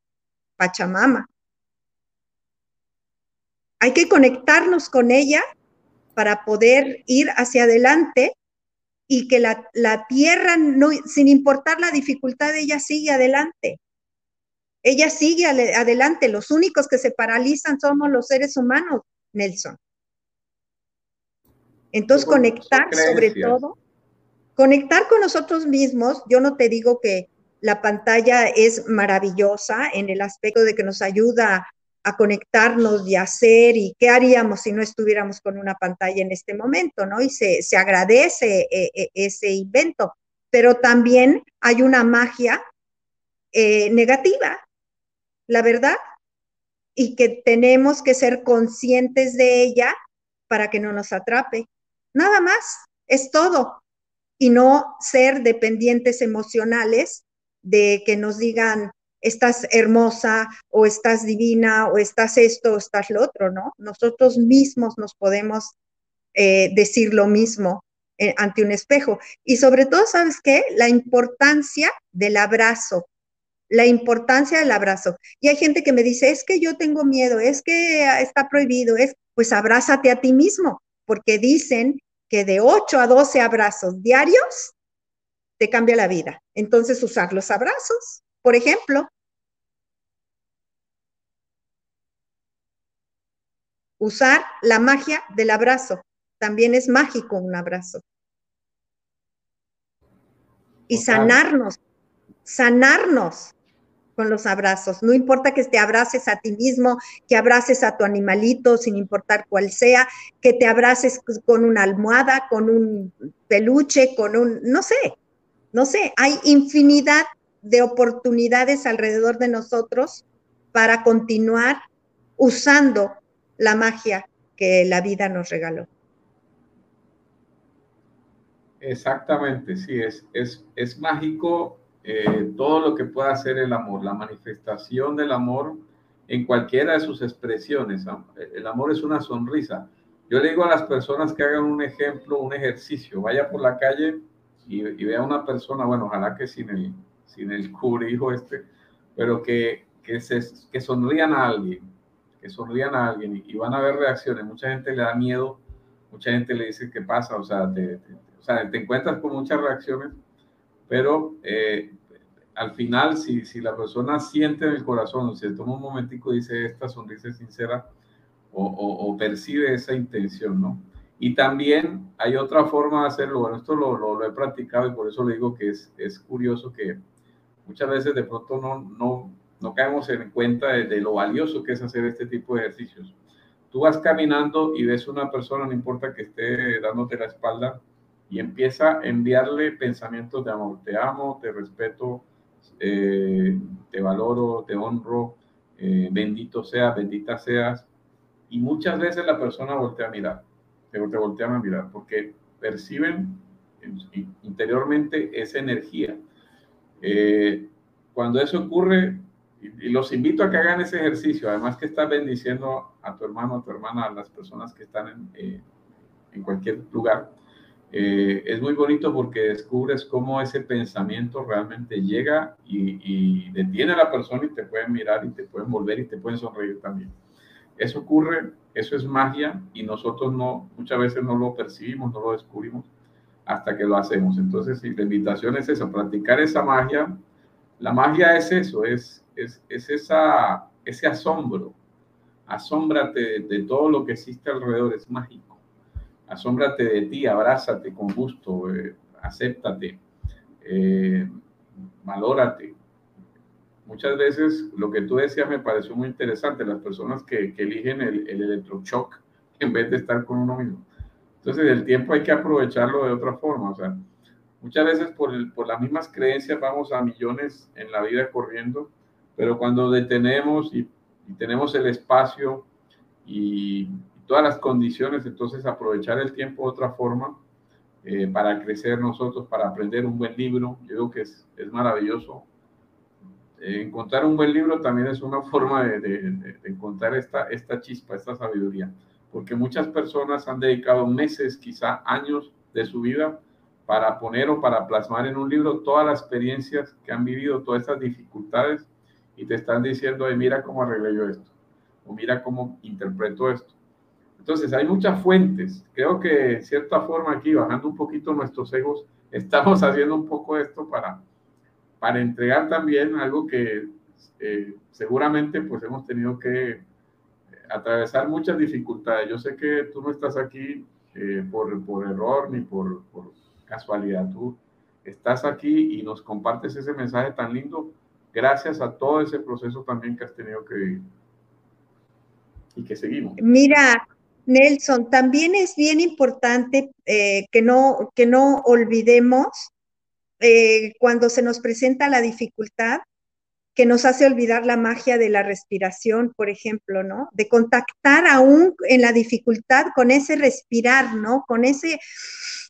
Pachamama. Hay que conectarnos con ella para poder ir hacia adelante y que la, Tierra, no, sin importar la dificultad, ella sigue adelante. Ella sigue adelante. Los únicos que se paralizan somos los seres humanos, Nelson. Entonces, conectar sobre todo, conectar con nosotros mismos. Yo no te digo que la pantalla es maravillosa en el aspecto de que nos ayuda a conectarnos y a hacer y qué haríamos si no estuviéramos con una pantalla en este momento, ¿no? Y se, agradece eh, eh, ese invento, pero también hay una magia eh, negativa la verdad, y que tenemos que ser conscientes de ella para que no nos atrape. Nada más, es todo. Y no ser dependientes emocionales de que nos digan, estás hermosa o estás divina o estás esto o estás lo otro, ¿no? Nosotros mismos nos podemos eh, decir lo mismo eh, ante un espejo. Y sobre todo, ¿sabes qué? La importancia del abrazo, la importancia del abrazo. Y hay gente que me dice, es que yo tengo miedo, es que está prohibido, es, pues abrázate a ti mismo, porque dicen que de 8 a 12 abrazos diarios te cambia la vida. Entonces, usar los abrazos, por ejemplo. Usar la magia del abrazo. También es mágico un abrazo. Y sanarnos, sanarnos con los abrazos. No importa que te abraces a ti mismo, que abraces a tu animalito, sin importar cuál sea, que te abraces con una almohada, con un peluche, con un, no sé, no sé, hay infinidad de oportunidades alrededor de nosotros para continuar usando la magia que la vida nos regaló. Exactamente, sí, es, es, es mágico eh, todo lo que pueda hacer el amor, la manifestación del amor en cualquiera de sus expresiones. El amor es una sonrisa. Yo le digo a las personas que hagan un ejemplo, un ejercicio, vaya por la calle y, vea a una persona, bueno, ojalá que sin el, sin el cubrijo este, pero que, que, se, que sonrían a alguien, que sonrían a alguien y, van a ver reacciones. Mucha gente le da miedo, mucha gente le dice qué pasa, o sea, te, o sea, te encuentras con muchas reacciones pero eh, al final, si, si, la persona siente en el corazón, o se toma un momentico dice esta sonrisa sincera o, percibe esa intención, ¿no? Y también hay otra forma de hacerlo, bueno, esto lo, lo, he practicado y por eso le digo que es, es curioso que muchas veces de pronto no, no, no caemos en cuenta de, de, lo valioso que es hacer este tipo de ejercicios. Tú vas caminando y ves una persona, no importa que esté dándote la espalda, y empieza a enviarle pensamientos de amor. Te amo, te respeto, eh, te valoro, te honro, eh, bendito seas, bendita seas. Y muchas veces la persona voltea a mirar, te, te a mirar, porque perciben interiormente esa energía. Eh, cuando eso ocurre, y, los invito a que hagan ese ejercicio, además que estás bendiciendo a tu hermano, a tu hermana, a las personas que están en, en cualquier lugar, eh, es muy bonito porque descubres cómo ese pensamiento realmente llega y, detiene a la persona y te pueden mirar y te pueden volver y te pueden sonreír también. Eso ocurre, eso es magia y nosotros no, muchas veces no lo percibimos, no lo descubrimos hasta que lo hacemos. Entonces, si la invitación es eso, practicar esa magia. La magia es eso, es, es, es esa, ese asombro. Asómbrate de todo lo que existe alrededor, es mágico asómbrate de ti, abrázate con gusto, eh, acéptate, eh, valórate. Muchas veces lo que tú decías me pareció muy interesante, las personas que, eligen el, el electroshock en vez de estar con uno mismo. Entonces el tiempo hay que aprovecharlo de otra forma, o sea, muchas veces por, por las mismas creencias vamos a millones en la vida corriendo, pero cuando detenemos y, y tenemos el espacio y, todas las condiciones, entonces aprovechar el tiempo de otra forma, eh, para crecer nosotros, para aprender un buen libro. Yo creo que es, es maravilloso. Eh, encontrar un buen libro también es una [LAUGHS] forma de, encontrar esta, esta chispa, esta sabiduría, porque muchas personas han dedicado meses, quizá años de su vida para poner o para plasmar en un libro todas las experiencias que han vivido, todas estas dificultades, y te están diciendo, mira cómo arreglé yo esto, o mira cómo interpreto esto. Entonces, hay muchas fuentes. Creo que, de cierta forma, aquí, bajando un poquito nuestros egos, [LAUGHS] estamos haciendo un poco esto para, para entregar también algo que eh, seguramente pues hemos tenido que atravesar muchas dificultades. Yo sé que tú no estás aquí eh, por, por, error ni por, por casualidad. Tú estás aquí y nos compartes ese mensaje tan lindo gracias a todo ese proceso también que has tenido que vivir y que seguimos. Mira, Nelson, también es bien importante eh, que, no, que no olvidemos eh, cuando se nos presenta la dificultad, que nos hace olvidar la magia de la respiración, por ejemplo, ¿no? De contactar aún en la dificultad con ese respirar, ¿no? Con ese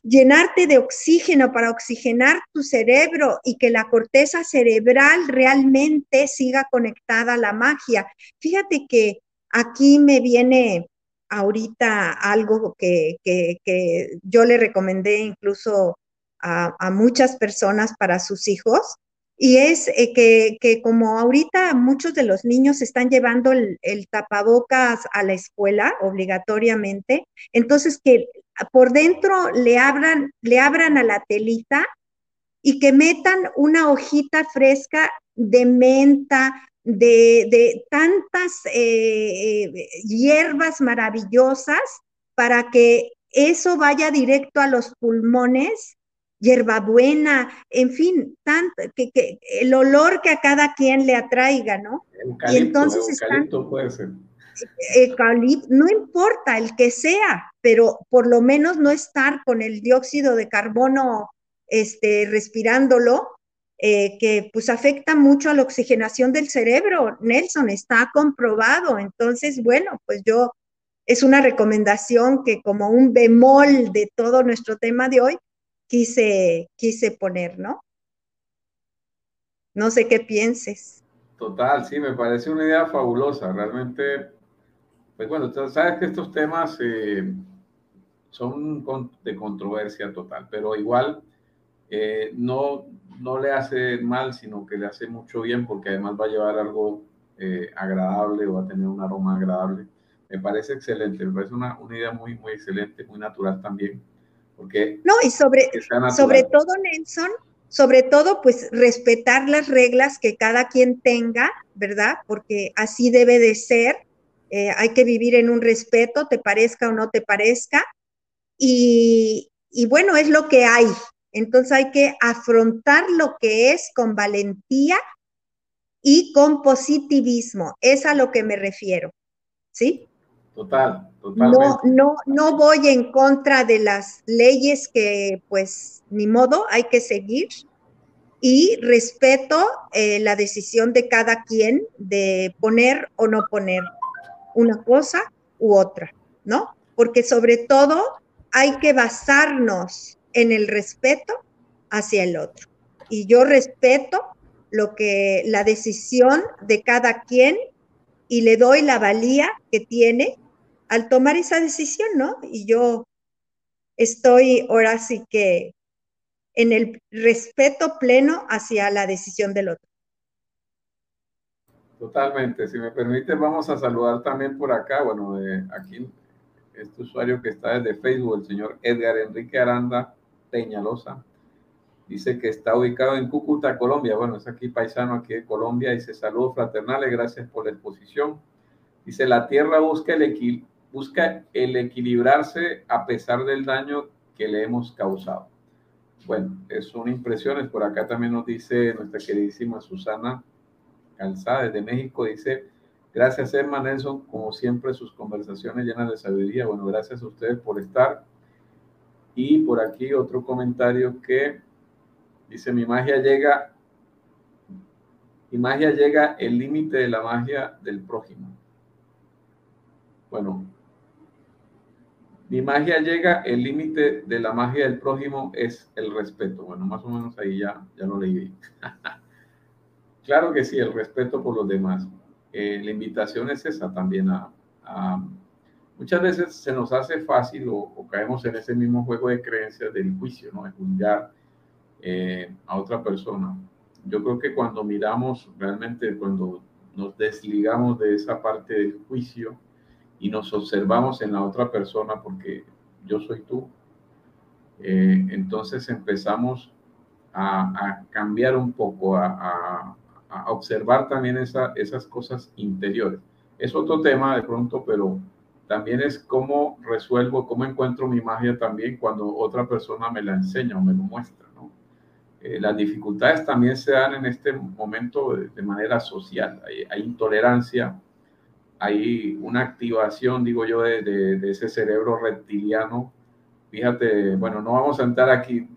llenarte de oxígeno para oxigenar tu cerebro y que la corteza cerebral realmente siga conectada a la magia. Fíjate que aquí me viene ahorita algo que, yo le recomendé incluso a, a muchas personas para sus hijos, y es eh, que, como ahorita muchos de los niños están llevando el, tapabocas a la escuela obligatoriamente, entonces que por dentro le abran, le abran a la telita y que metan una hojita fresca de menta, de, tantas eh, eh, hierbas maravillosas para que eso vaya directo a los pulmones hierbabuena, en fin, tanto, que, que, el olor que a cada quien le atraiga, ¿no? y entonces eucalipto puede ser. Eucalipto, no importa el que sea, pero por lo menos no estar con el dióxido de carbono este, respirándolo, eh, que pues afecta mucho a la oxigenación del cerebro. Nelson, está comprobado. Entonces, bueno, pues yo, es una recomendación que como un bemol de todo nuestro tema de hoy, quise, quise poner, ¿no? No sé qué pienses. Total, sí, me parece una idea fabulosa. Realmente, pues bueno, sabes que estos temas eh, son de controversia total, pero igual eh, no, no le hace mal, sino que le hace mucho bien porque además va a llevar algo eh, agradable o va a tener un aroma agradable. Me parece excelente, me parece una, una idea muy, muy excelente, muy natural también no, y sobre, sobre todo, Nelson, sobre todo, pues respetar las reglas que cada quien tenga, ¿verdad? Porque así debe de ser. Eh, hay que vivir en un respeto, te parezca o no te parezca. Y, y bueno, es lo que hay. Entonces hay que afrontar lo que es con valentía y con positivismo. Es a lo que me refiero. ¿Sí? Total, no, no, no voy en contra de las leyes que, pues, ni modo, hay que seguir. Y respeto eh, la decisión de cada quien de poner o no poner una cosa u otra, ¿no? Porque sobre todo hay que basarnos en el respeto hacia el otro. Y yo respeto lo que la decisión de cada quien y le doy la valía que tiene al tomar esa decisión, ¿no? Y yo estoy ahora sí que en el respeto pleno hacia la decisión del otro. Totalmente. Si me permite, vamos a saludar también por acá, bueno, de aquí este usuario que está desde Facebook, el señor Edgar Enrique Aranda Peñalosa, dice que está ubicado en Cúcuta, Colombia. Bueno, es aquí paisano aquí de Colombia. Dice saludos fraternales, gracias por la exposición. Dice, la tierra busca el, equilibrarse a pesar del daño que le hemos causado. Bueno, son impresiones. Por acá también nos dice nuestra queridísima Susana Calzada desde México. Dice, gracias Emma Nelson, como siempre sus conversaciones llenas de sabiduría. Bueno, gracias a ustedes por estar. Y por aquí otro comentario que dice, mi magia llega, mi magia llega el límite de la magia del prójimo. Bueno, Mi magia llega, el límite de la magia del prójimo es el respeto. Bueno, más o menos ahí ya, ya lo leí. [LAUGHS] claro que sí, el respeto por los demás. Eh, la invitación es esa también a, Muchas veces se nos hace fácil o, caemos en ese mismo juego de creencias del juicio, ¿no? De juzgar eh, a otra persona. Yo creo que cuando miramos realmente, cuando nos desligamos de esa parte del juicio, y nos observamos en la otra persona porque yo soy tú, eh, entonces empezamos a, cambiar un poco, a, observar también esa, esas cosas interiores. Es otro tema de pronto, pero también es cómo resuelvo, cómo encuentro mi magia también cuando otra persona me la enseña o me lo muestra. Eh, las dificultades también se dan en este momento de, manera social. hay intolerancia, hay una activación, digo yo, de, ese cerebro reptiliano. Fíjate, bueno, no vamos a entrar aquí,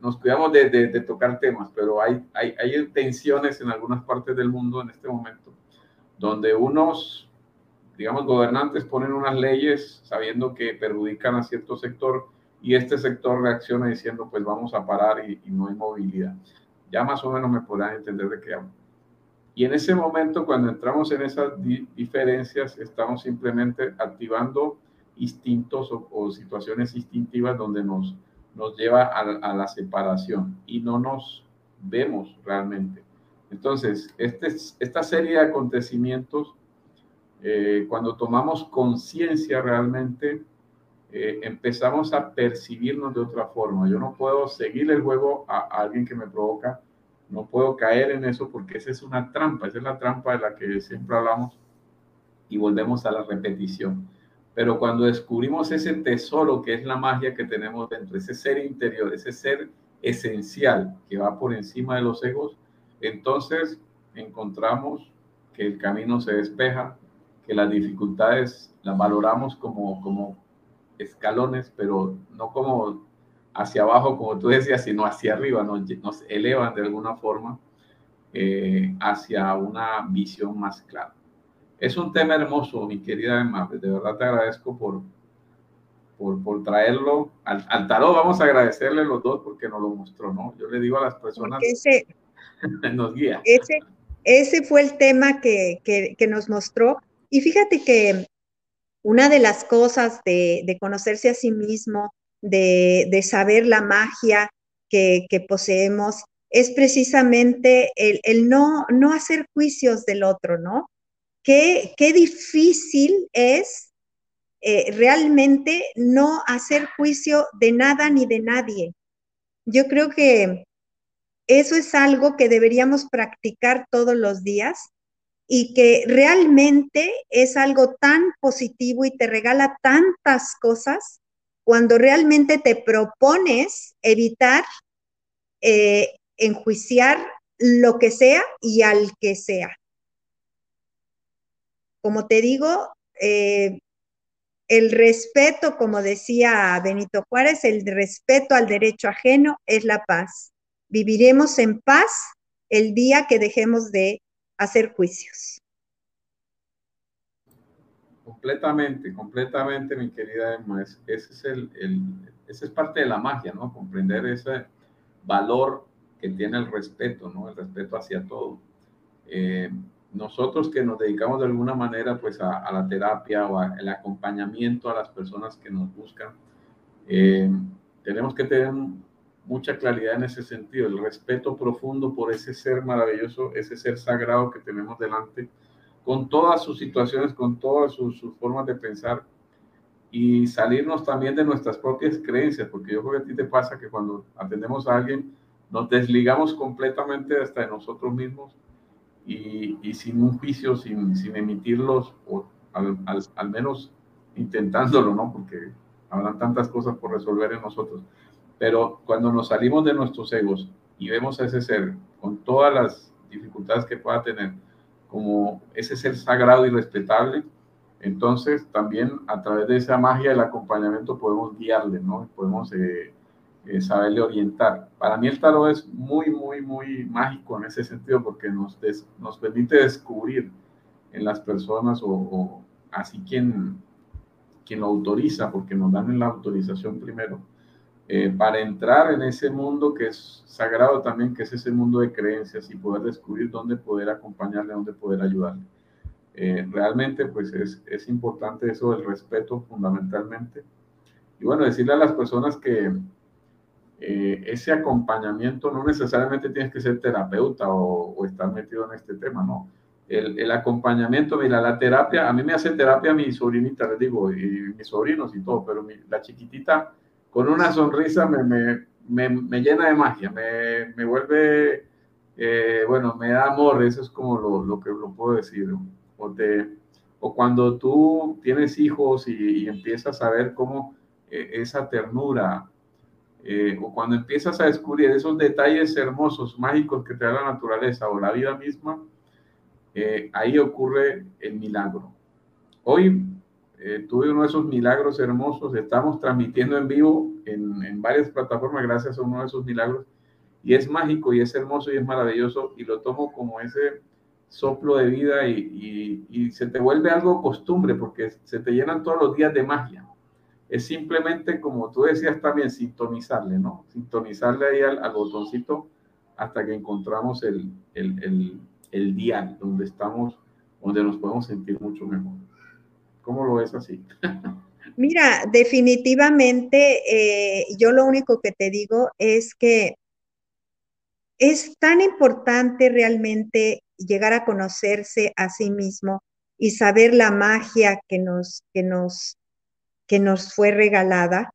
nos cuidamos de, tocar temas, pero hay, hay, hay, tensiones en algunas partes del mundo en este momento, donde unos, digamos, gobernantes ponen unas leyes sabiendo que perjudican a cierto sector y este sector reacciona diciendo, pues vamos a parar y, y no hay movilidad. Ya más o menos me podrán entender de qué hablo. Y en ese momento, cuando entramos en esas diferencias, estamos simplemente activando instintos o, situaciones instintivas donde nos, nos lleva a, la separación y no nos vemos realmente. Entonces, este, esta serie de acontecimientos, eh, cuando tomamos conciencia realmente, eh, empezamos a percibirnos de otra forma. Yo no puedo seguir el juego a alguien que me provoca no puedo caer en eso porque esa es una trampa, esa es la trampa de la que siempre hablamos y volvemos a la repetición. Pero cuando descubrimos ese tesoro que es la magia que tenemos dentro, ese ser interior, ese ser esencial que va por encima de los egos, entonces encontramos que el camino se despeja, que las dificultades las valoramos como, como escalones, pero no como hacia abajo, como tú decías, sino hacia arriba, nos, nos elevan de alguna forma eh, hacia una visión más clara. Es un tema hermoso, mi querida Emma, de verdad te agradezco por, por, por traerlo al, al, tarot. Vamos a agradecerle los dos porque nos lo mostró, ¿no? Yo le digo a las personas, ese, [LAUGHS] nos guía. Ese, ese fue el tema que, que, que nos mostró. Y fíjate que una de las cosas de, conocerse a sí mismo, de, saber la magia que, poseemos, es precisamente el, no, no hacer juicios del otro, ¿no? Qué, qué difícil es eh, realmente no hacer juicio de nada ni de nadie. Yo creo que eso es algo que deberíamos practicar todos los días y que realmente es algo tan positivo y te regala tantas cosas cuando realmente te propones evitar eh, enjuiciar lo que sea y al que sea. Como te digo, eh, el respeto, como decía Benito Juárez, el respeto al derecho ajeno es la paz. Viviremos en paz el día que dejemos de hacer juicios. Completamente, completamente, mi querida Emma. ese, es el, ese es parte de la magia, ¿no? Comprender ese valor que tiene el respeto, ¿no? El respeto hacia todo. Eh, nosotros que nos dedicamos de alguna manera, pues, a, la terapia o al acompañamiento a las personas que nos buscan, eh, tenemos que tener mucha claridad en ese sentido, el respeto profundo por ese ser maravilloso, ese ser sagrado que tenemos delante con todas sus situaciones, con todas sus, formas de pensar y salirnos también de nuestras propias creencias, porque yo creo que a ti te pasa que cuando atendemos a alguien nos desligamos completamente hasta de nosotros mismos y, sin un juicio, sin, sin emitirlos, o al, al, menos intentándolo, ¿no? Porque habrán tantas cosas por resolver en nosotros. Pero cuando nos salimos de nuestros egos y vemos a ese ser con todas las dificultades que pueda tener, como ese ser sagrado y respetable, entonces también a través de esa magia del acompañamiento podemos guiarle, ¿no? Podemos eh, eh, saberle orientar. Para mí el tarot es muy, muy, muy mágico en ese sentido porque nos, nos permite descubrir en las personas o, así quien, quien lo autoriza, porque nos dan la autorización primero, eh, para entrar en ese mundo que es sagrado también, que es ese mundo de creencias y poder descubrir dónde poder acompañarle, dónde poder ayudarle. Eh, realmente, pues es, es importante eso del respeto fundamentalmente. Y bueno, decirle a las personas que eh, ese acompañamiento no necesariamente tienes que ser terapeuta o, estar metido en este tema, ¿no? El, el, acompañamiento, mira, la terapia, a mí me hace terapia mi sobrinita, les digo, y mis sobrinos y todo, pero la chiquitita con una sonrisa me, me, me, me llena de magia, me, vuelve, eh, bueno, me da amor, eso es como lo, lo que lo puedo decir. O, te, o cuando tú tienes hijos y, empiezas a ver cómo eh, esa ternura, eh, o cuando empiezas a descubrir esos detalles hermosos, mágicos que te da la naturaleza o la vida misma, ahí ocurre el milagro. Hoy eh, tuve uno de esos milagros hermosos, estamos transmitiendo en vivo en, en, varias plataformas gracias a uno de esos milagros, y es mágico y es hermoso y es maravilloso, y lo tomo como ese soplo de vida y, y, se te vuelve algo costumbre porque se te llenan todos los días de magia es simplemente, como tú decías también, sintonizarle, ¿no? Sintonizarle ahí al, botoncito hasta que encontramos el, el, el, el dial donde estamos, donde nos podemos sentir mucho mejor. ¿Cómo lo ves así? Mira, definitivamente eh, yo lo único que te digo es que es tan importante realmente llegar a conocerse a sí mismo y saber la magia que nos, que nos que nos fue regalada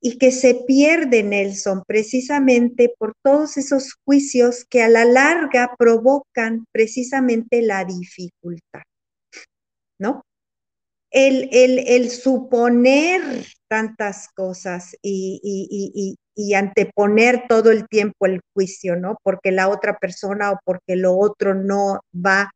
y que se pierde, Nelson, precisamente por todos esos juicios que a la larga provocan precisamente la dificultad, ¿no? El, el, suponer tantas cosas y, y, anteponer todo el tiempo el juicio, ¿no? Porque la otra persona o porque lo otro no va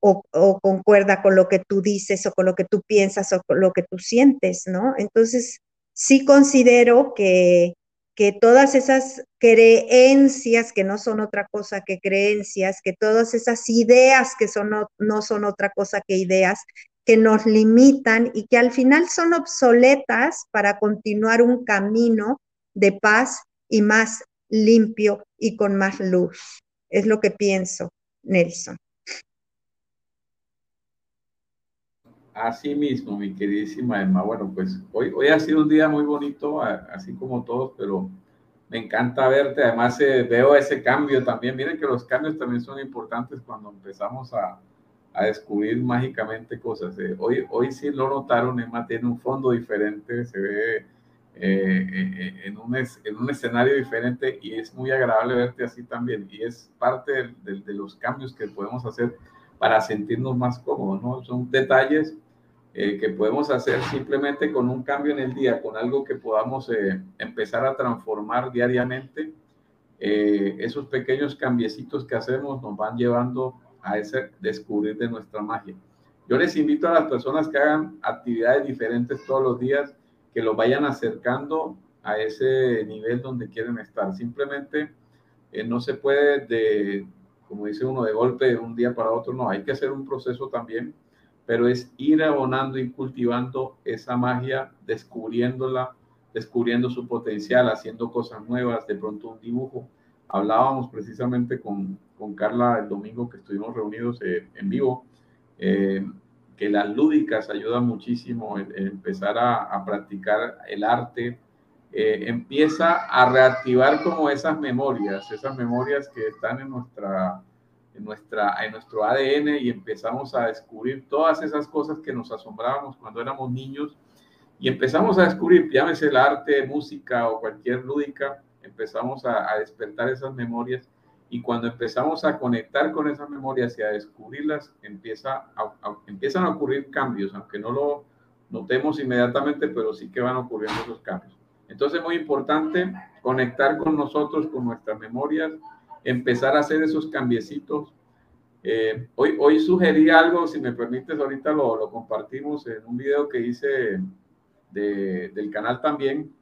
o, concuerda con lo que tú dices o con lo que tú piensas o con lo que tú sientes, ¿no? Entonces, sí considero que, que todas esas creencias, que no son otra cosa que creencias, que todas esas ideas que son, no, no son otra cosa que ideas, que nos limitan y que al final son obsoletas para continuar un camino de paz y más limpio y con más luz. Es lo que pienso, Nelson. Así mismo, mi queridísima Emma. Bueno, pues hoy, hoy ha sido un día muy bonito, así como todos, pero me encanta verte. Además, eh, veo ese cambio también. Miren que los cambios también son importantes cuando empezamos a, a descubrir mágicamente cosas. Eh. hoy, hoy sí lo notaron, Emma tiene un fondo diferente, se ve eh, en, un en, un escenario diferente y es muy agradable verte así también. Y es parte de, de los cambios que podemos hacer para sentirnos más cómodos, ¿no? Son detalles eh, que podemos hacer simplemente con un cambio en el día, con algo que podamos eh, empezar a transformar diariamente. Eh, esos pequeños cambiecitos que hacemos nos van llevando a ese descubrir de nuestra magia. Yo les invito a las personas que hagan actividades diferentes todos los días, que los vayan acercando a ese nivel donde quieren estar. Simplemente no se puede de, como dice uno, de golpe de un día para otro, no, hay que hacer un proceso también pero es ir abonando y cultivando esa magia, descubriéndola, descubriendo su potencial, haciendo cosas nuevas, de pronto un dibujo. Hablábamos precisamente con, con Carla el domingo que estuvimos reunidos eh, en vivo, eh, que las lúdicas ayudan muchísimo en, empezar a, a, practicar el arte, eh, empieza a reactivar como esas memorias, esas memorias que están en nuestra en, nuestra, en nuestro ADN y empezamos a descubrir todas esas cosas que nos asombrábamos cuando éramos niños y empezamos a descubrir, llámese el arte, música o cualquier lúdica, empezamos a, despertar esas memorias y cuando empezamos a conectar con esas memorias y a descubrirlas, empieza empiezan a ocurrir cambios, aunque no lo notemos inmediatamente, pero sí que van ocurriendo esos cambios. Entonces es muy importante conectar con nosotros, con nuestras memorias, empezar a hacer esos cambiecitos. Eh, hoy, hoy sugerí algo, si me permites, ahorita lo, compartimos en un video que hice de, del canal también,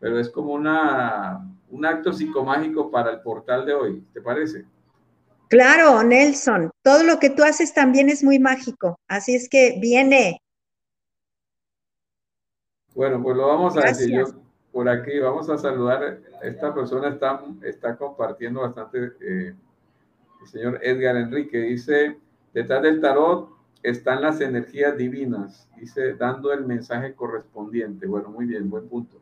pero es como una, un acto psicomágico para el portal de hoy, ¿te parece? Claro, Nelson, todo lo que tú haces también es muy mágico, así es que viene, Bueno, pues lo vamos a decir yo por aquí. Vamos a saludar. Esta persona está, está compartiendo bastante. Eh, el señor Edgar Enrique dice: Detrás del tarot están las energías divinas. Dice, dando el mensaje correspondiente. Bueno, muy bien, buen punto.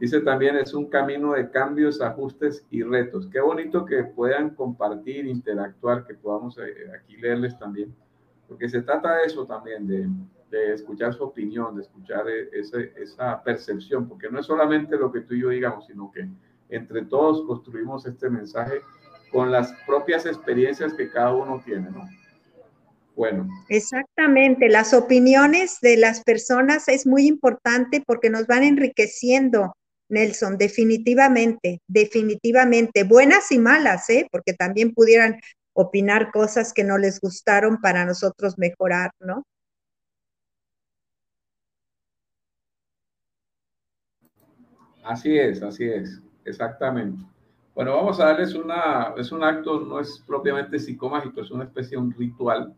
Dice también, es un camino de cambios, ajustes y retos. Qué bonito que puedan compartir, interactuar, que podamos eh, aquí leerles también. Porque se trata de eso también, de de escuchar su opinión, de escuchar e, ese, esa percepción, porque no es solamente lo que tú y yo digamos, sino que entre todos construimos este mensaje con las propias experiencias que cada uno tiene, ¿no? Bueno. Exactamente, las opiniones de las personas es muy importante porque nos van enriqueciendo, Nelson, definitivamente, definitivamente, buenas y malas, ¿eh? Porque también pudieran opinar cosas que no les gustaron para nosotros mejorar, ¿no? Así es, así es, exactamente. Bueno, vamos a darles una, es un acto, no es propiamente psicomágico, es una especie de un ritual,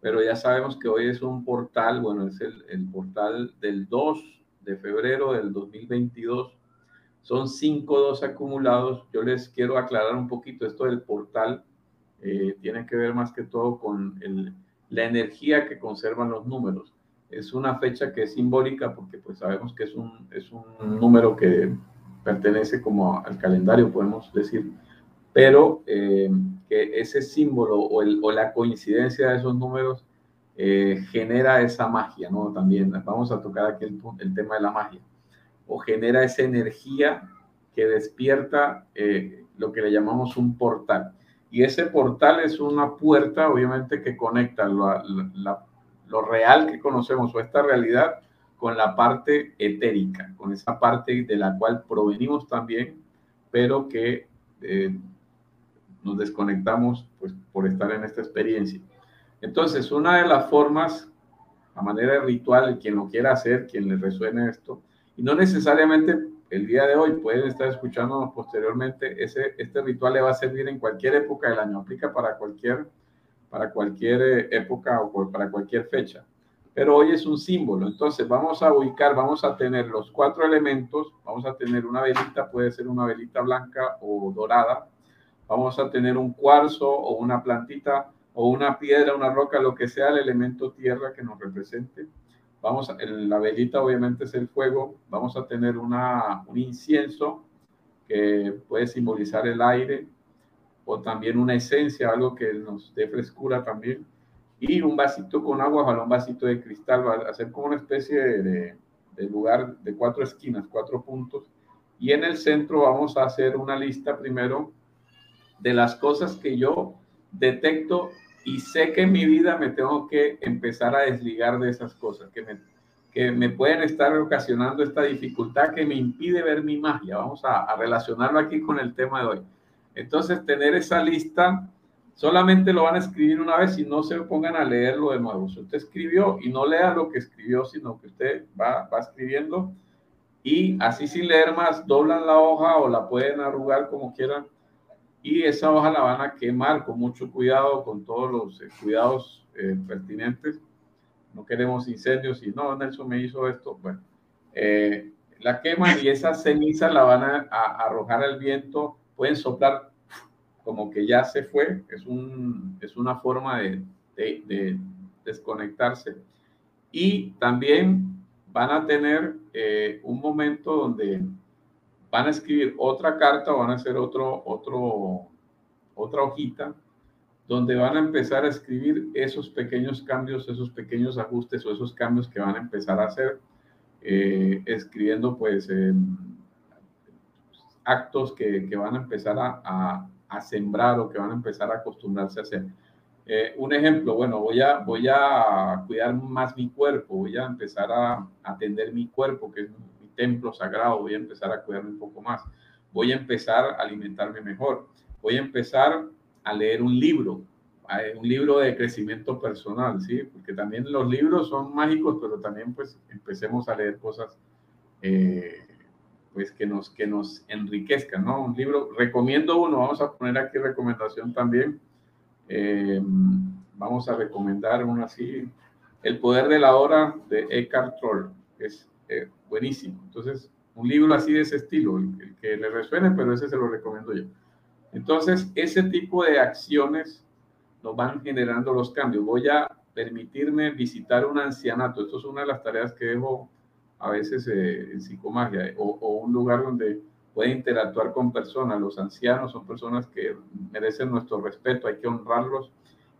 pero ya sabemos que hoy es un portal, bueno, es el, el portal del 2 de febrero del 2022. Son cinco dos acumulados. Yo les quiero aclarar un poquito esto del portal. Eh, tiene que ver más que todo con la energía que conservan los números es una fecha que es simbólica porque pues sabemos que es un, es un número que pertenece como al calendario, podemos decir, pero eh, que ese símbolo o, la coincidencia de esos números eh, genera esa magia, ¿no? También vamos a tocar aquí el, tema de la magia, o genera esa energía que despierta eh, lo que le llamamos un portal. Y ese portal es una puerta, obviamente, que conecta la, la, lo real que conocemos o esta realidad con la parte etérica, con esa parte de la cual provenimos también, pero que eh, nos desconectamos pues, por estar en esta experiencia. Entonces, una de las formas, a manera ritual, quien lo quiera hacer, quien le resuene esto, y no necesariamente el día de hoy, pueden estar escuchándonos posteriormente, ese, este ritual le va a servir en cualquier época del año, aplica para cualquier para cualquier eh, época o para cualquier fecha. Pero hoy es un símbolo. Entonces vamos a ubicar, vamos a tener los cuatro elementos. Vamos a tener una velita, puede ser una velita blanca o dorada. Vamos a tener un cuarzo o una plantita o una piedra, una roca, lo que sea el elemento tierra que nos represente. Vamos a, la velita obviamente es el fuego. Vamos a tener una, un incienso que puede simbolizar el aire, o también una esencia, algo que nos dé frescura también. Y un vasito con agua, ojalá un vasito de cristal, va a ser como una especie de, de, lugar de cuatro esquinas, cuatro puntos. Y en el centro vamos a hacer una lista primero de las cosas que yo detecto y sé que en mi vida me tengo que empezar a desligar de esas cosas que me, que me pueden estar ocasionando esta dificultad que me impide ver mi magia. Vamos a, relacionarlo aquí con el tema de hoy. Entonces, tener esa lista, solamente lo van a escribir una vez y no se pongan a leerlo de nuevo. Si usted escribió y no lea lo que escribió, sino que usted va, va escribiendo y así sin leer más, doblan la hoja o la pueden arrugar como quieran y esa hoja la van a quemar con mucho cuidado, con todos los eh, cuidados eh, pertinentes. No queremos incendios y no, Nelson me hizo esto. Bueno, eh, la queman y esa ceniza la van a, a arrojar al viento pueden soplar como que ya se fue, es, un, es una forma de, de, desconectarse. Y también van a tener eh, un momento donde van a escribir otra carta o van a hacer otro, otro, otra hojita donde van a empezar a escribir esos pequeños cambios, esos pequeños ajustes o esos cambios que van a empezar a hacer, eh, escribiendo pues actos que, que van a empezar a, a, sembrar o que van a empezar a acostumbrarse a hacer. Eh, un ejemplo, bueno, voy a, voy a cuidar más mi cuerpo, voy a empezar a atender mi cuerpo, que es templo sagrado, voy a empezar a cuidarme un poco más, voy a empezar a alimentarme mejor, voy a empezar a leer un libro, eh, un libro de crecimiento personal, ¿sí? Porque también los libros son mágicos, pero también pues empecemos a leer cosas eh, pues que nos, que nos enriquezcan, ¿no? Un libro, recomiendo uno, vamos a poner aquí recomendación también. Eh, vamos a recomendar uno así, El poder de la hora de Eckhart Tolle. Es eh, buenísimo. Entonces, un libro así de ese estilo, el, que le resuene, pero ese se lo recomiendo yo. Entonces, ese tipo de acciones nos van generando los cambios. Voy a permitirme visitar un ancianato. Esto es una de las tareas que dejo a veces eh, en psicomagia o, o, un lugar donde puede interactuar con personas. Los ancianos son personas que merecen nuestro respeto, hay que honrarlos.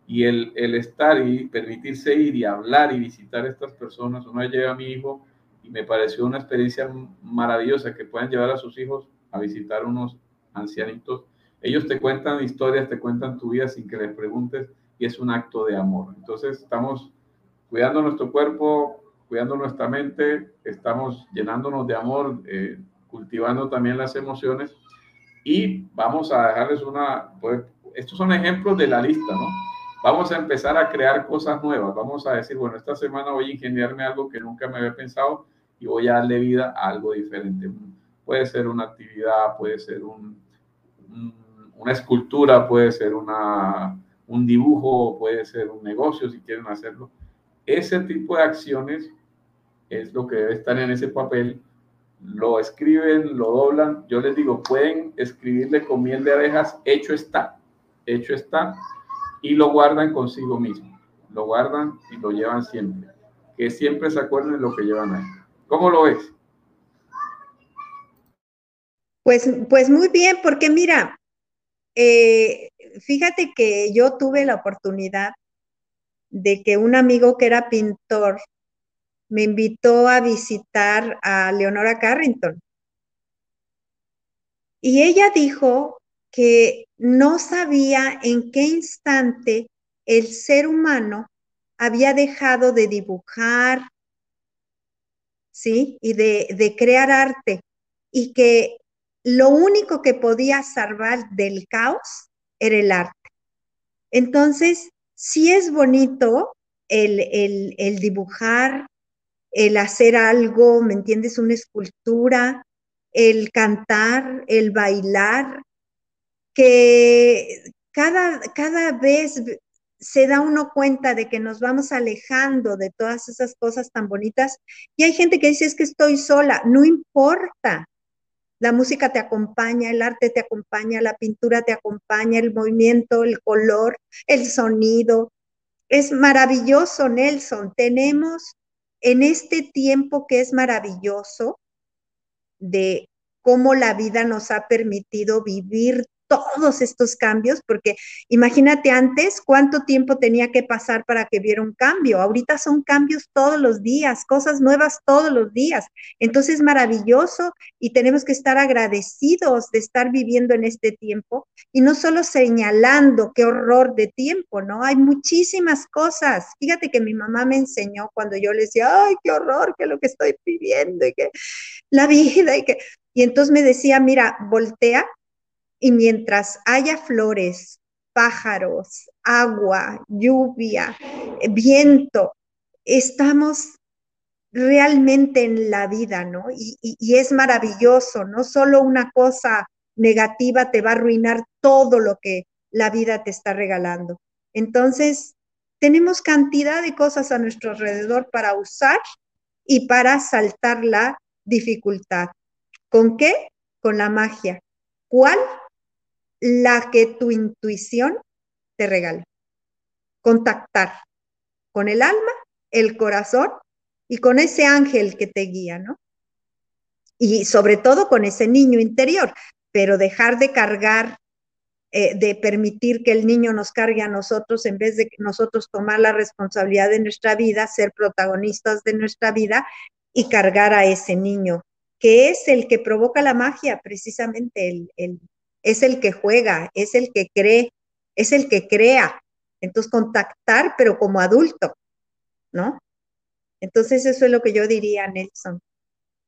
Y el, el estar y permitirse ir y hablar y visitar a estas personas. Una vez a mi hijo y me pareció una experiencia maravillosa que puedan llevar a sus hijos a visitar unos ancianitos. Ellos te cuentan historias, te cuentan tu vida sin que les preguntes y es un acto de amor. Entonces estamos cuidando nuestro cuerpo, cuidando nuestra mente, estamos llenándonos de amor, eh, cultivando también las emociones y vamos a dejarles una, pues, estos son ejemplos de la lista, ¿no? Vamos a empezar a crear cosas nuevas, vamos a decir, bueno, esta semana voy a ingeniarme algo que nunca me había pensado y voy a darle vida a algo diferente. Puede ser una actividad, puede ser un, una escultura, puede ser un dibujo, puede ser un negocio si quieren hacerlo. Ese tipo de acciones es lo que debe estar en ese papel. Lo escriben, lo doblan. Yo les digo, pueden escribirle con miel de abejas, hecho está, hecho está, y lo guardan consigo mismo. Lo guardan y lo llevan siempre. Que siempre se acuerden de lo que llevan ahí. ¿Cómo lo ves? Pues, pues muy bien, porque mira, eh, fíjate que yo tuve la oportunidad de que un amigo que era pintor me invitó a visitar a Leonora Carrington. Y ella dijo que no sabía en qué instante el ser humano había dejado de dibujar, ¿sí? Y de, crear arte. Y que lo único que podía salvar del caos era el arte. Entonces, sí es bonito el, el, dibujar, el hacer algo, ¿me entiendes? Una escultura, el cantar, el bailar, que cada, cada vez se da uno cuenta de que nos vamos alejando de todas esas cosas tan bonitas. Y hay gente que dice, es que estoy sola, no importa. La música te acompaña, el arte te acompaña, la pintura te acompaña, el movimiento, el color, el sonido. Es maravilloso, Nelson. Tenemos en este tiempo que es maravilloso de cómo la vida nos ha permitido vivir todos estos cambios, porque imagínate antes cuánto tiempo tenía que pasar para que viera un cambio. Ahorita son cambios todos los días, cosas nuevas todos los días. Entonces, maravilloso y tenemos que estar agradecidos de estar viviendo en este tiempo y no solo señalando qué horror de tiempo, ¿no? Hay muchísimas cosas. Fíjate que mi mamá me enseñó cuando yo le decía, ay, qué horror, que lo que estoy viviendo y que la [LAUGHS] vida y que... Y entonces me decía, mira, voltea y mientras haya flores, pájaros, agua, lluvia, viento, estamos realmente en la vida, ¿no? Y, es maravilloso, no solo una cosa negativa te va a arruinar todo lo que la vida te está regalando. Entonces, tenemos cantidad de cosas a nuestro alrededor para usar y para saltar la dificultad. ¿Con qué? Con la magia. ¿Cuál? La que tu intuición te regala. Contactar con el alma, el corazón y con ese ángel que te guía, ¿no? Y sobre todo con ese niño interior, pero dejar de cargar, eh, de permitir que el niño nos cargue a nosotros en vez de nosotros tomar la responsabilidad de nuestra vida, ser protagonistas de nuestra vida y cargar a ese niño, que es el que provoca la magia, precisamente el, es el que juega, es el que cree, es el que crea. Entonces, contactar, pero como adulto, ¿no? Entonces, eso es lo que yo diría, Nelson,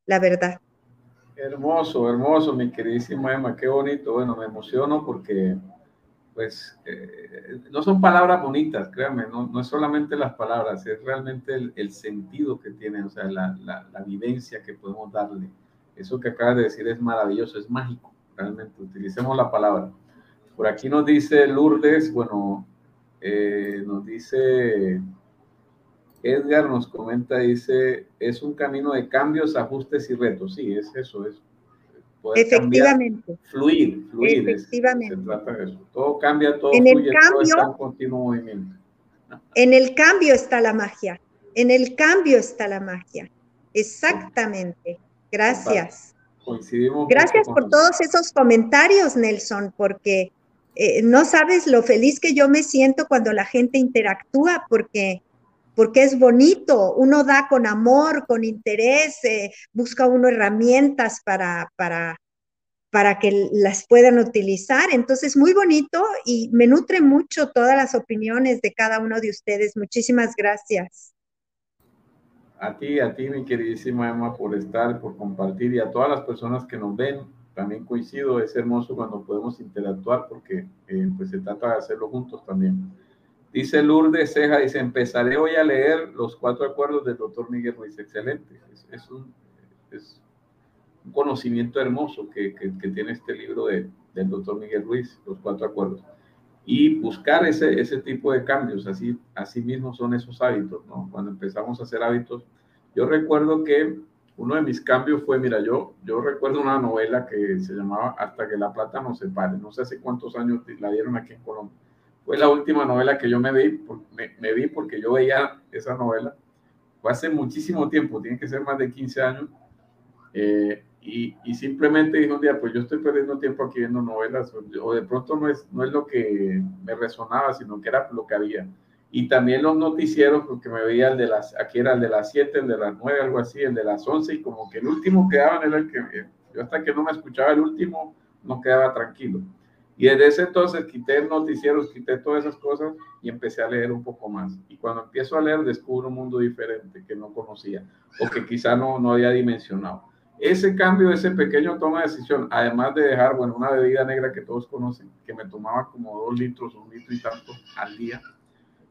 la verdad. Hermoso, hermoso, mi queridísima Emma, qué bonito. Bueno, me emociono porque, pues, eh, no son palabras bonitas, créanme, no, es solamente las palabras, es realmente el, sentido que tiene, o sea, la, la vivencia que podemos darle. Eso que acabas de decir es maravilloso, es mágico realmente, utilicemos la palabra. Por aquí nos dice Lourdes, bueno, eh, nos dice Edgar nos comenta, dice, es un camino de cambios, ajustes y retos. Sí, es eso, es Efectivamente. fluir, fluir. Efectivamente. se trata de eso. Todo cambia, todo en fluye, el cambio, todo está en continuo movimiento. En el cambio está la magia. En el cambio está la magia. Exactamente. Gracias. Coincidimos. Gracias por todos esos comentarios, Nelson, porque eh, no sabes lo feliz que yo me siento cuando la gente interactúa, porque porque es bonito, uno da con amor, con interés, eh, busca uno herramientas para, para, para que las puedan utilizar. Entonces, muy bonito y me nutre mucho todas las opiniones de cada uno de ustedes. Muchísimas gracias. A ti, a ti, mi queridísima Emma, por estar, por compartir y a todas las personas que nos ven. También coincido, es hermoso cuando podemos interactuar porque eh, pues se trata de hacerlo juntos también. Dice Lourdes Ceja, dice, empezaré hoy a leer los cuatro acuerdos del doctor Miguel Ruiz. Excelente. Es, un, conocimiento hermoso que, tiene este libro de, del doctor Miguel Ruiz, los cuatro acuerdos. Y buscar ese, ese tipo de cambios, así, así mismo son esos hábitos, ¿no? Cuando empezamos a hacer hábitos, yo recuerdo que uno de mis cambios fue, mira, yo, yo recuerdo una novela que se llamaba Hasta que la plata nos separe. No sé hace cuántos años la dieron aquí en Colombia fue la última novela que yo me vi, me, vi porque yo veía esa novela. Fue hace muchísimo tiempo, tiene que ser más de 15 años. Eh, y, y, simplemente dije un día, pues yo estoy perdiendo tiempo aquí viendo novelas, o, de pronto no es, no es lo que me resonaba, sino que era lo que había. Y también los noticieros, porque me veía el de las, aquí era el de las 7, el de las 9, algo así, el de las 11, y como que el último que daban era el que, yo hasta que no me escuchaba el último, no quedaba tranquilo. Y desde ese entonces quité noticieros, quité todas esas cosas y empecé a leer un poco más. Y cuando empiezo a leer descubro un mundo diferente que no conocía o que quizá no, no había dimensionado. Ese cambio, ese pequeño toma de decisión, además de dejar, bueno, una bebida negra que todos conocen, que me tomaba como dos litros, un litro y tanto al día,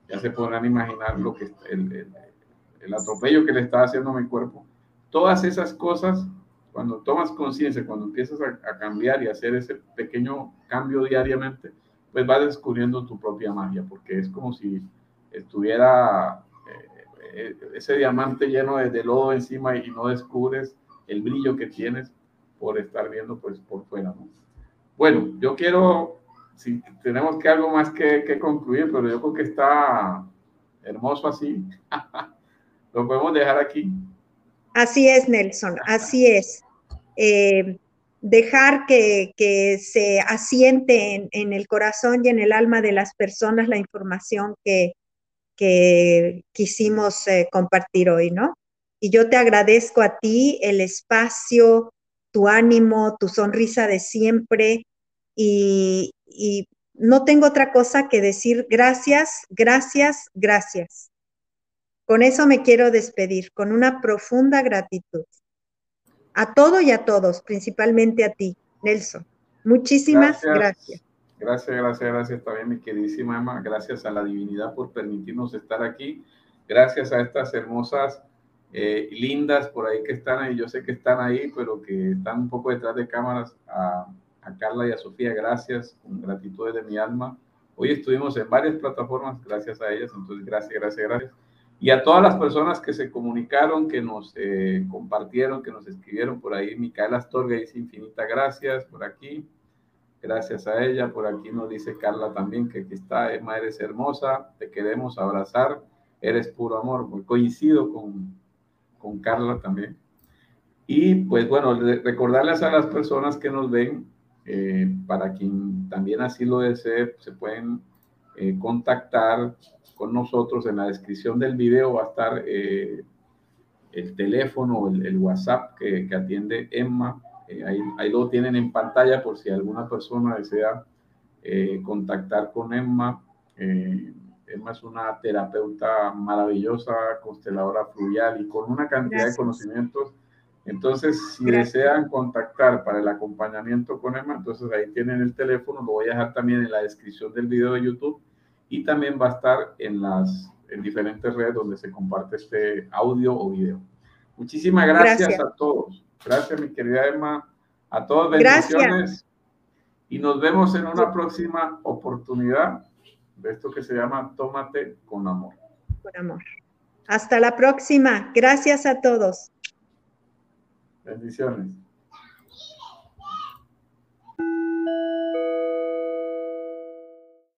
ya se podrán imaginar lo que el, el, el atropello que le estaba haciendo a mi cuerpo. Todas esas cosas cuando tomas conciencia, cuando empiezas a, cambiar y hacer ese pequeño cambio diariamente, pues vas descubriendo tu propia magia, porque es como si estuviera eh, eh, ese diamante lleno de, lodo encima y no descubres el brillo que tienes por estar viendo pues por fuera. Bueno, yo quiero, si tenemos que algo más que, que concluir, pero yo creo que está hermoso así. [LAUGHS] Lo podemos dejar aquí. Así es, Nelson, así es. Eh, dejar que, se asiente en, el corazón y en el alma de las personas la información que, que quisimos eh, compartir hoy, ¿no? Y yo te agradezco a ti el espacio, tu ánimo, tu sonrisa de siempre y, y no tengo otra cosa que decir gracias, gracias, gracias. Con eso me quiero despedir, con una profunda gratitud. A todo y a todos, principalmente a ti, Nelson. Muchísimas gracias. Gracias, gracias, gracias, también mi queridísima Emma. Gracias a la divinidad por permitirnos estar aquí. Gracias a estas hermosas, eh, lindas por ahí que están ahí. Yo sé que están ahí, pero que están un poco detrás de cámaras. A, a Carla y a Sofía, gracias, con gratitud de mi alma. Hoy estuvimos en varias plataformas, gracias a ellas. Entonces, gracias, gracias, gracias y a todas las personas que se comunicaron, que nos eh, compartieron, que nos escribieron por ahí. Micaela Astorga dice infinita gracias por aquí. Gracias a ella. Por aquí nos dice Carla también que aquí está. Emma, eres hermosa. Te queremos abrazar. Eres puro amor. Coincido con, con Carla también. Y pues bueno, recordarles a las personas que nos ven, eh, para quien también así lo desee, se pueden eh, contactar con nosotros. En la descripción del video va a estar eh, el teléfono o el, WhatsApp que, atiende Emma. Ahí, ahí, lo tienen en pantalla por si alguna persona desea contactar con Emma. Emma es una terapeuta maravillosa, consteladora fluvial y con una cantidad de conocimientos. Entonces, si desean contactar para el acompañamiento con Emma, entonces ahí tienen el teléfono, lo voy a dejar también en la descripción del video de YouTube y también va a estar en las en diferentes redes donde se comparte este audio o video. Muchísimas gracias, a todos. Gracias, mi querida Emma. A todos, bendiciones. Y nos vemos en una próxima oportunidad esto que se llama Tómate con amor. Con amor. Hasta la próxima. Gracias a todos. Bendiciones.